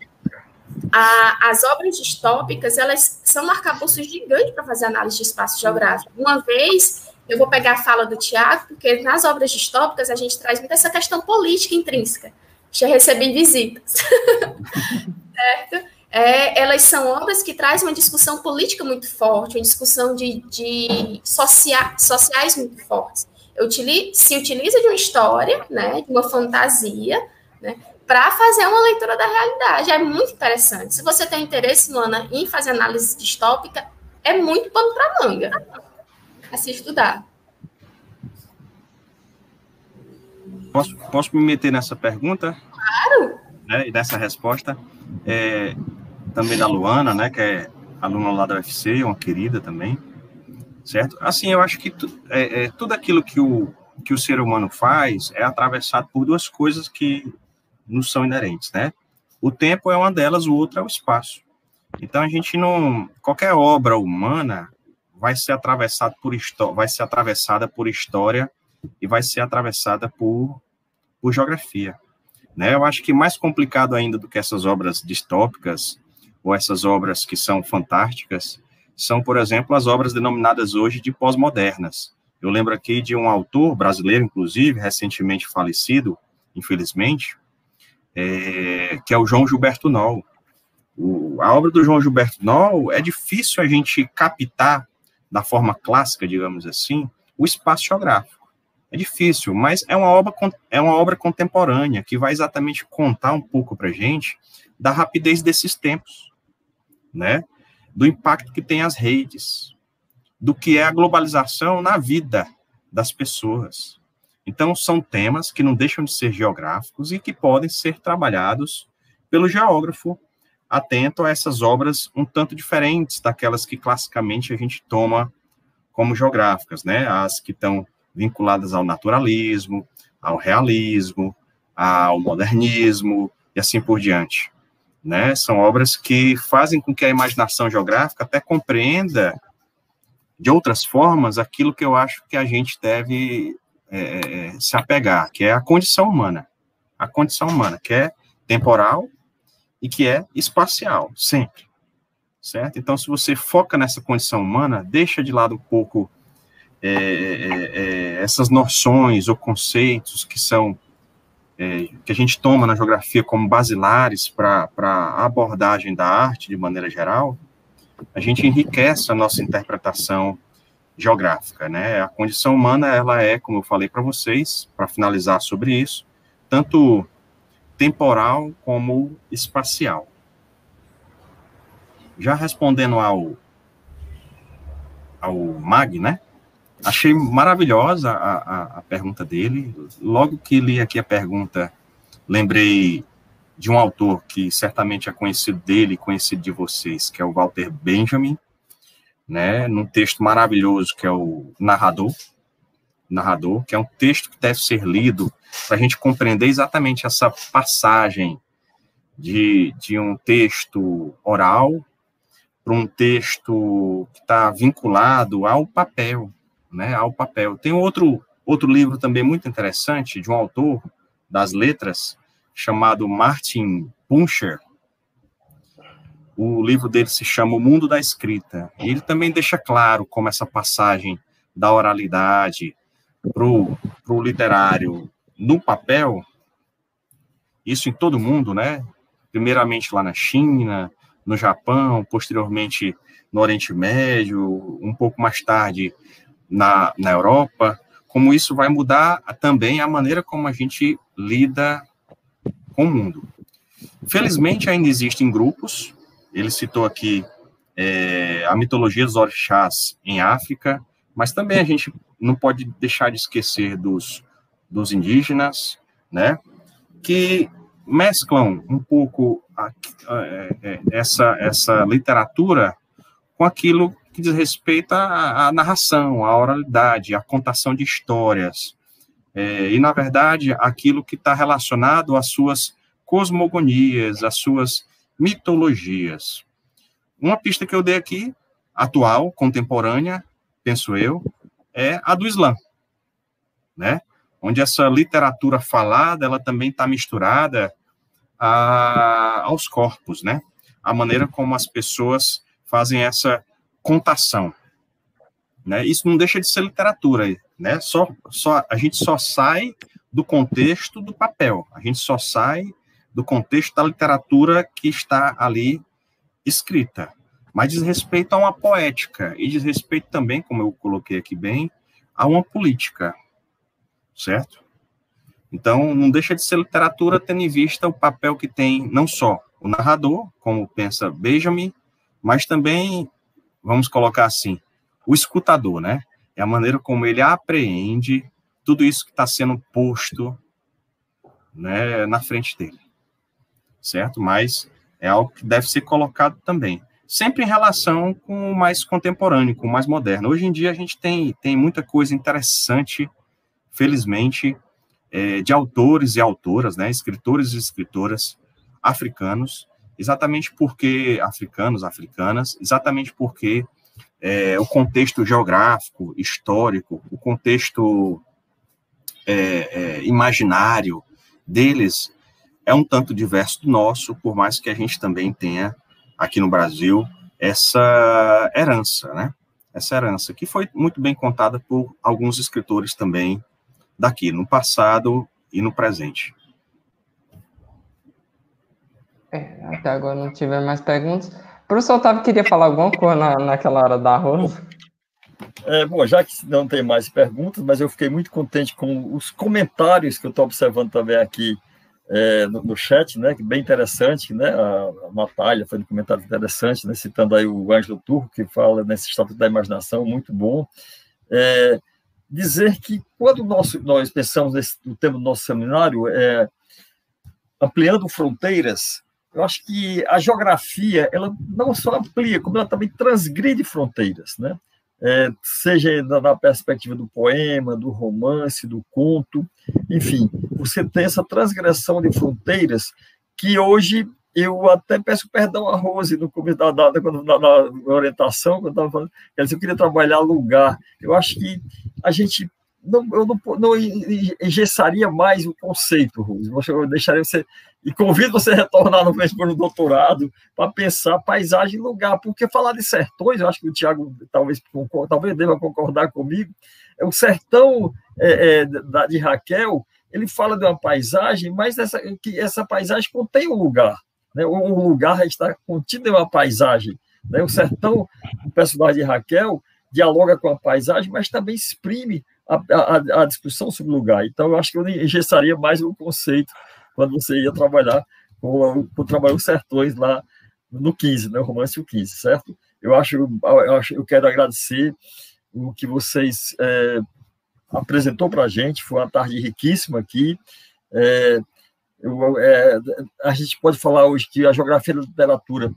a, as obras distópicas, elas são um arcabouços gigante para fazer análise de espaço geográfico. Uma vez, eu vou pegar a fala do Tiago, porque nas obras distópicas a gente traz muito essa questão política intrínseca. Já recebi visitas. certo? É, elas são obras que trazem uma discussão política muito forte, uma discussão de, de socia sociais muito fortes utiliza, se utiliza de uma história, né, de uma fantasia, né, para fazer uma leitura da realidade. É muito interessante. Se você tem interesse, Luana, em fazer análise distópica, é muito pano para manga a se estudar. Posso, posso me meter nessa pergunta? Claro. Né, e nessa resposta. É, também da Luana, né, que é aluna lá da UFC, uma querida também certo? Assim, eu acho que tu, é, é, tudo aquilo que o, que o ser humano faz é atravessado por duas coisas que nos são inerentes, né? O tempo é uma delas, o outro é o espaço. Então a gente não, qualquer obra humana vai ser atravessada por vai ser atravessada por história e vai ser atravessada por, por geografia. Né? Eu acho que mais complicado ainda do que essas obras distópicas ou essas obras que são fantásticas são, por exemplo, as obras denominadas hoje de pós-modernas. Eu lembro aqui de um autor brasileiro, inclusive, recentemente falecido, infelizmente, é, que é o João Gilberto Noll. O, a obra do João Gilberto Noll é difícil a gente captar da forma clássica, digamos assim, o espaço geográfico. É difícil, mas é uma obra, é uma obra contemporânea que vai exatamente contar um pouco para gente da rapidez desses tempos, né? Do impacto que tem as redes, do que é a globalização na vida das pessoas. Então, são temas que não deixam de ser geográficos e que podem ser trabalhados pelo geógrafo atento a essas obras um tanto diferentes daquelas que classicamente a gente toma como geográficas, né? As que estão vinculadas ao naturalismo, ao realismo, ao modernismo e assim por diante. Né? São obras que fazem com que a imaginação geográfica até compreenda de outras formas aquilo que eu acho que a gente deve é, é, se apegar, que é a condição humana. A condição humana, que é temporal e que é espacial, sempre. Certo? Então, se você foca nessa condição humana, deixa de lado um pouco é, é, é essas noções ou conceitos que são é, que a gente toma na geografia como basilares para a abordagem da arte de maneira geral, a gente enriquece a nossa interpretação geográfica, né? A condição humana, ela é, como eu falei para vocês, para finalizar sobre isso, tanto temporal como espacial. Já respondendo ao ao Mag, né? Achei maravilhosa a, a, a pergunta dele. Logo que li aqui a pergunta, lembrei de um autor que certamente é conhecido dele, conhecido de vocês, que é o Walter Benjamin, né, num texto maravilhoso que é o Narrador, Narrador, que é um texto que deve ser lido para a gente compreender exatamente essa passagem de, de um texto oral para um texto que está vinculado ao papel, né, ao papel. Tem outro outro livro também muito interessante de um autor das letras chamado Martin Puncher. O livro dele se chama O Mundo da Escrita. E ele também deixa claro como essa passagem da oralidade para o literário no papel, isso em todo mundo, né? Primeiramente lá na China, no Japão, posteriormente no Oriente Médio, um pouco mais tarde na, na Europa, como isso vai mudar também a maneira como a gente lida com o mundo. Felizmente, ainda existem grupos, ele citou aqui é, a mitologia dos orixás em África, mas também a gente não pode deixar de esquecer dos, dos indígenas, né, que mesclam um pouco a, a, a, é, essa, essa literatura com aquilo que diz respeito à, à narração, à oralidade, à contação de histórias, é, e, na verdade, aquilo que está relacionado às suas cosmogonias, às suas mitologias. Uma pista que eu dei aqui, atual, contemporânea, penso eu, é a do Islã, né? Onde essa literatura falada, ela também está misturada a, aos corpos, né? A maneira como as pessoas fazem essa contação, né? Isso não deixa de ser literatura, né? Só, só, a gente só sai do contexto do papel, a gente só sai do contexto da literatura que está ali escrita. Mas diz respeito a uma poética e diz respeito também, como eu coloquei aqui bem, a uma política, certo? Então, não deixa de ser literatura tendo em vista o papel que tem não só o narrador, como pensa Benjamin, mas também, vamos colocar assim, o escutador, né? é a maneira como ele apreende tudo isso que está sendo posto né, na frente dele, certo? Mas é algo que deve ser colocado também, sempre em relação com o mais contemporâneo, com o mais moderno. Hoje em dia a gente tem, tem muita coisa interessante, felizmente, é, de autores e autoras, né, escritores e escritoras africanos, exatamente porque africanos, africanas, exatamente porque é, o contexto geográfico, histórico, o contexto é, é, imaginário deles é um tanto diverso do nosso, por mais que a gente também tenha aqui no Brasil essa herança, né? Essa herança que foi muito bem contada por alguns escritores também daqui, no passado e no presente. É, até agora não tiver mais perguntas. O professor Otávio queria falar alguma coisa na, naquela hora da rosa? É, bom, já que não tem mais perguntas, mas eu fiquei muito contente com os comentários que eu estou observando também aqui é, no, no, chat, né, que bem interessante, né, a, a Natália fez um comentário interessante, né, citando aí o Ângelo Turco, que fala nesse Estatuto da Imaginação, muito bom. É, dizer que quando nós, nós pensamos nesse, no tema do nosso seminário, é, ampliando fronteiras, eu acho que a geografia, ela não só amplia, como ela também transgride fronteiras, né? É, seja na, perspectiva do poema, do romance, do conto, enfim, você tem essa transgressão de fronteiras que hoje eu até peço perdão a Rose no começo da, da, na, na orientação, quando eu estava falando, eu queria trabalhar lugar. Eu acho que a gente não, eu não, não engessaria mais o conceito, Rose. Eu deixaria você. E convido você a retornar no no doutorado para pensar paisagem e lugar, porque falar de sertões, eu acho que o Tiago talvez, talvez deva concordar comigo, é o sertão é, é, de Raquel, ele fala de uma paisagem, mas essa, que essa paisagem contém um lugar. Né? Um lugar está contido em uma paisagem. Né? O sertão, o personagem de Raquel, dialoga com a paisagem, mas também exprime a, a, a, discussão sobre o lugar. Então, eu acho que eu engessaria mais o conceito quando você ia trabalhar com, com trabalho os sertões lá no 15, né, o romance o 15, certo? Eu acho, eu acho, eu quero agradecer o que vocês é, apresentou para a gente, foi uma tarde riquíssima aqui. É, eu, é, a gente pode falar hoje que a geografia da literatura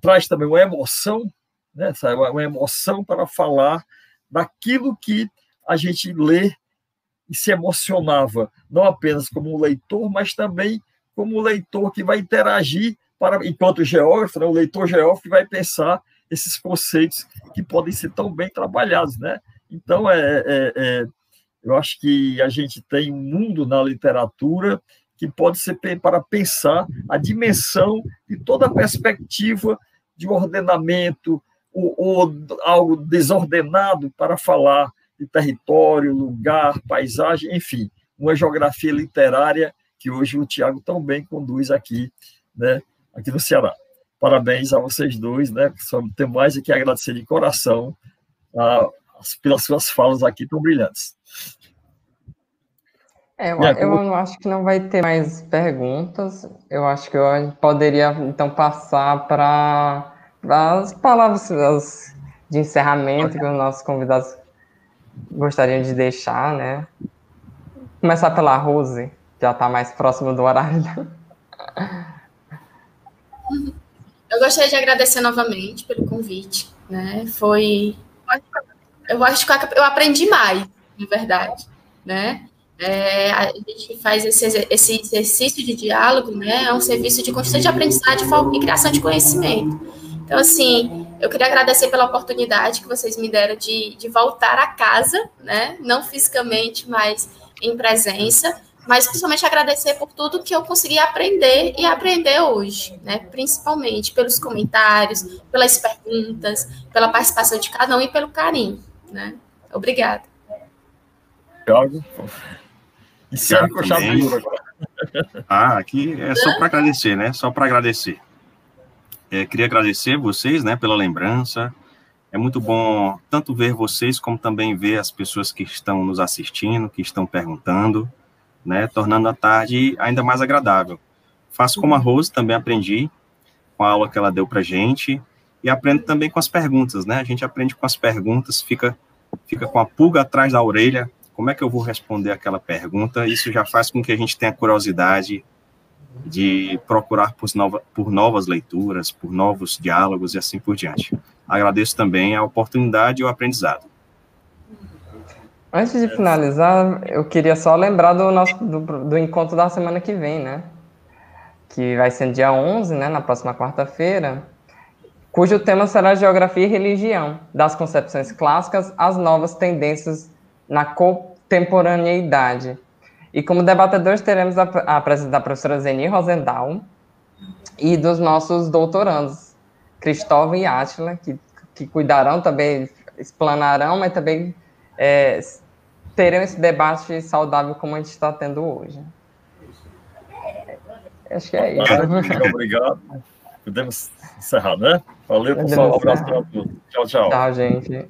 traz também uma emoção, né, uma emoção para falar daquilo que a gente lê e se emocionava, não apenas como leitor, mas também como leitor que vai interagir, para, enquanto geógrafo, né, o leitor geógrafo que vai pensar esses conceitos que podem ser tão bem trabalhados. Né? Então, é, é, é, eu acho que a gente tem um mundo na literatura que pode ser para pensar a dimensão de toda a perspectiva de ordenamento ou, ou algo desordenado para falar de território, lugar, paisagem, enfim, uma geografia literária que hoje o Tiago tão bem conduz aqui, né, aqui no Ceará. Parabéns a vocês dois, né? Só tem mais que agradecer de coração a, pelas suas falas aqui tão brilhantes. É, eu, eu, acho que não vai ter mais perguntas. Eu acho que eu poderia então passar para as palavras de encerramento que os nossos convidados gostariam de deixar, né? Começar pela Rose, já está mais próximo do horário. Eu gostaria de agradecer novamente pelo convite, né? Foi, eu acho que eu aprendi mais, na verdade, né? É, a gente faz esse, esse exercício de diálogo, né? É um serviço de constante aprendizagem e criação de conhecimento. Então, assim, eu queria agradecer pela oportunidade que vocês me deram de, de voltar a casa, né? Não fisicamente, mas em presença. Mas principalmente agradecer por tudo que eu consegui aprender e aprender hoje, né? Principalmente pelos comentários, pelas perguntas, pela participação de cada um e pelo carinho, né? Obrigada. Thiago. E Thiago Ah, aqui é só para agradecer, né? Só para agradecer. É, queria agradecer vocês, né, pela lembrança. É muito bom tanto ver vocês como também ver as pessoas que estão nos assistindo, que estão perguntando, né, tornando a tarde ainda mais agradável. Faço como a Rose, também aprendi com a aula que ela deu para gente e aprendo também com as perguntas, né? A gente aprende com as perguntas, fica fica com a pulga atrás da orelha. Como é que eu vou responder aquela pergunta? Isso já faz com que a gente tenha curiosidade de procurar por, nova, por novas leituras, por novos diálogos e assim por diante. Agradeço também a oportunidade e o aprendizado. Antes de finalizar, eu queria só lembrar do nosso do, do encontro da semana que vem, né? Que vai ser dia 11, né, na próxima quarta-feira, cujo tema será Geografia e Religião, das concepções clássicas às novas tendências na contemporaneidade. E como debatedores teremos a, a presença da professora Zeni Rosendal e dos nossos doutorandos, Cristóvão e Átila, que, que cuidarão também, explanarão, mas também é, terão esse debate saudável como a gente está tendo hoje. Acho que é isso. Muito obrigado. Podemos encerrar, né? Valeu, pessoal. Um abraço a todos. Tchau, tchau. Tchau, gente.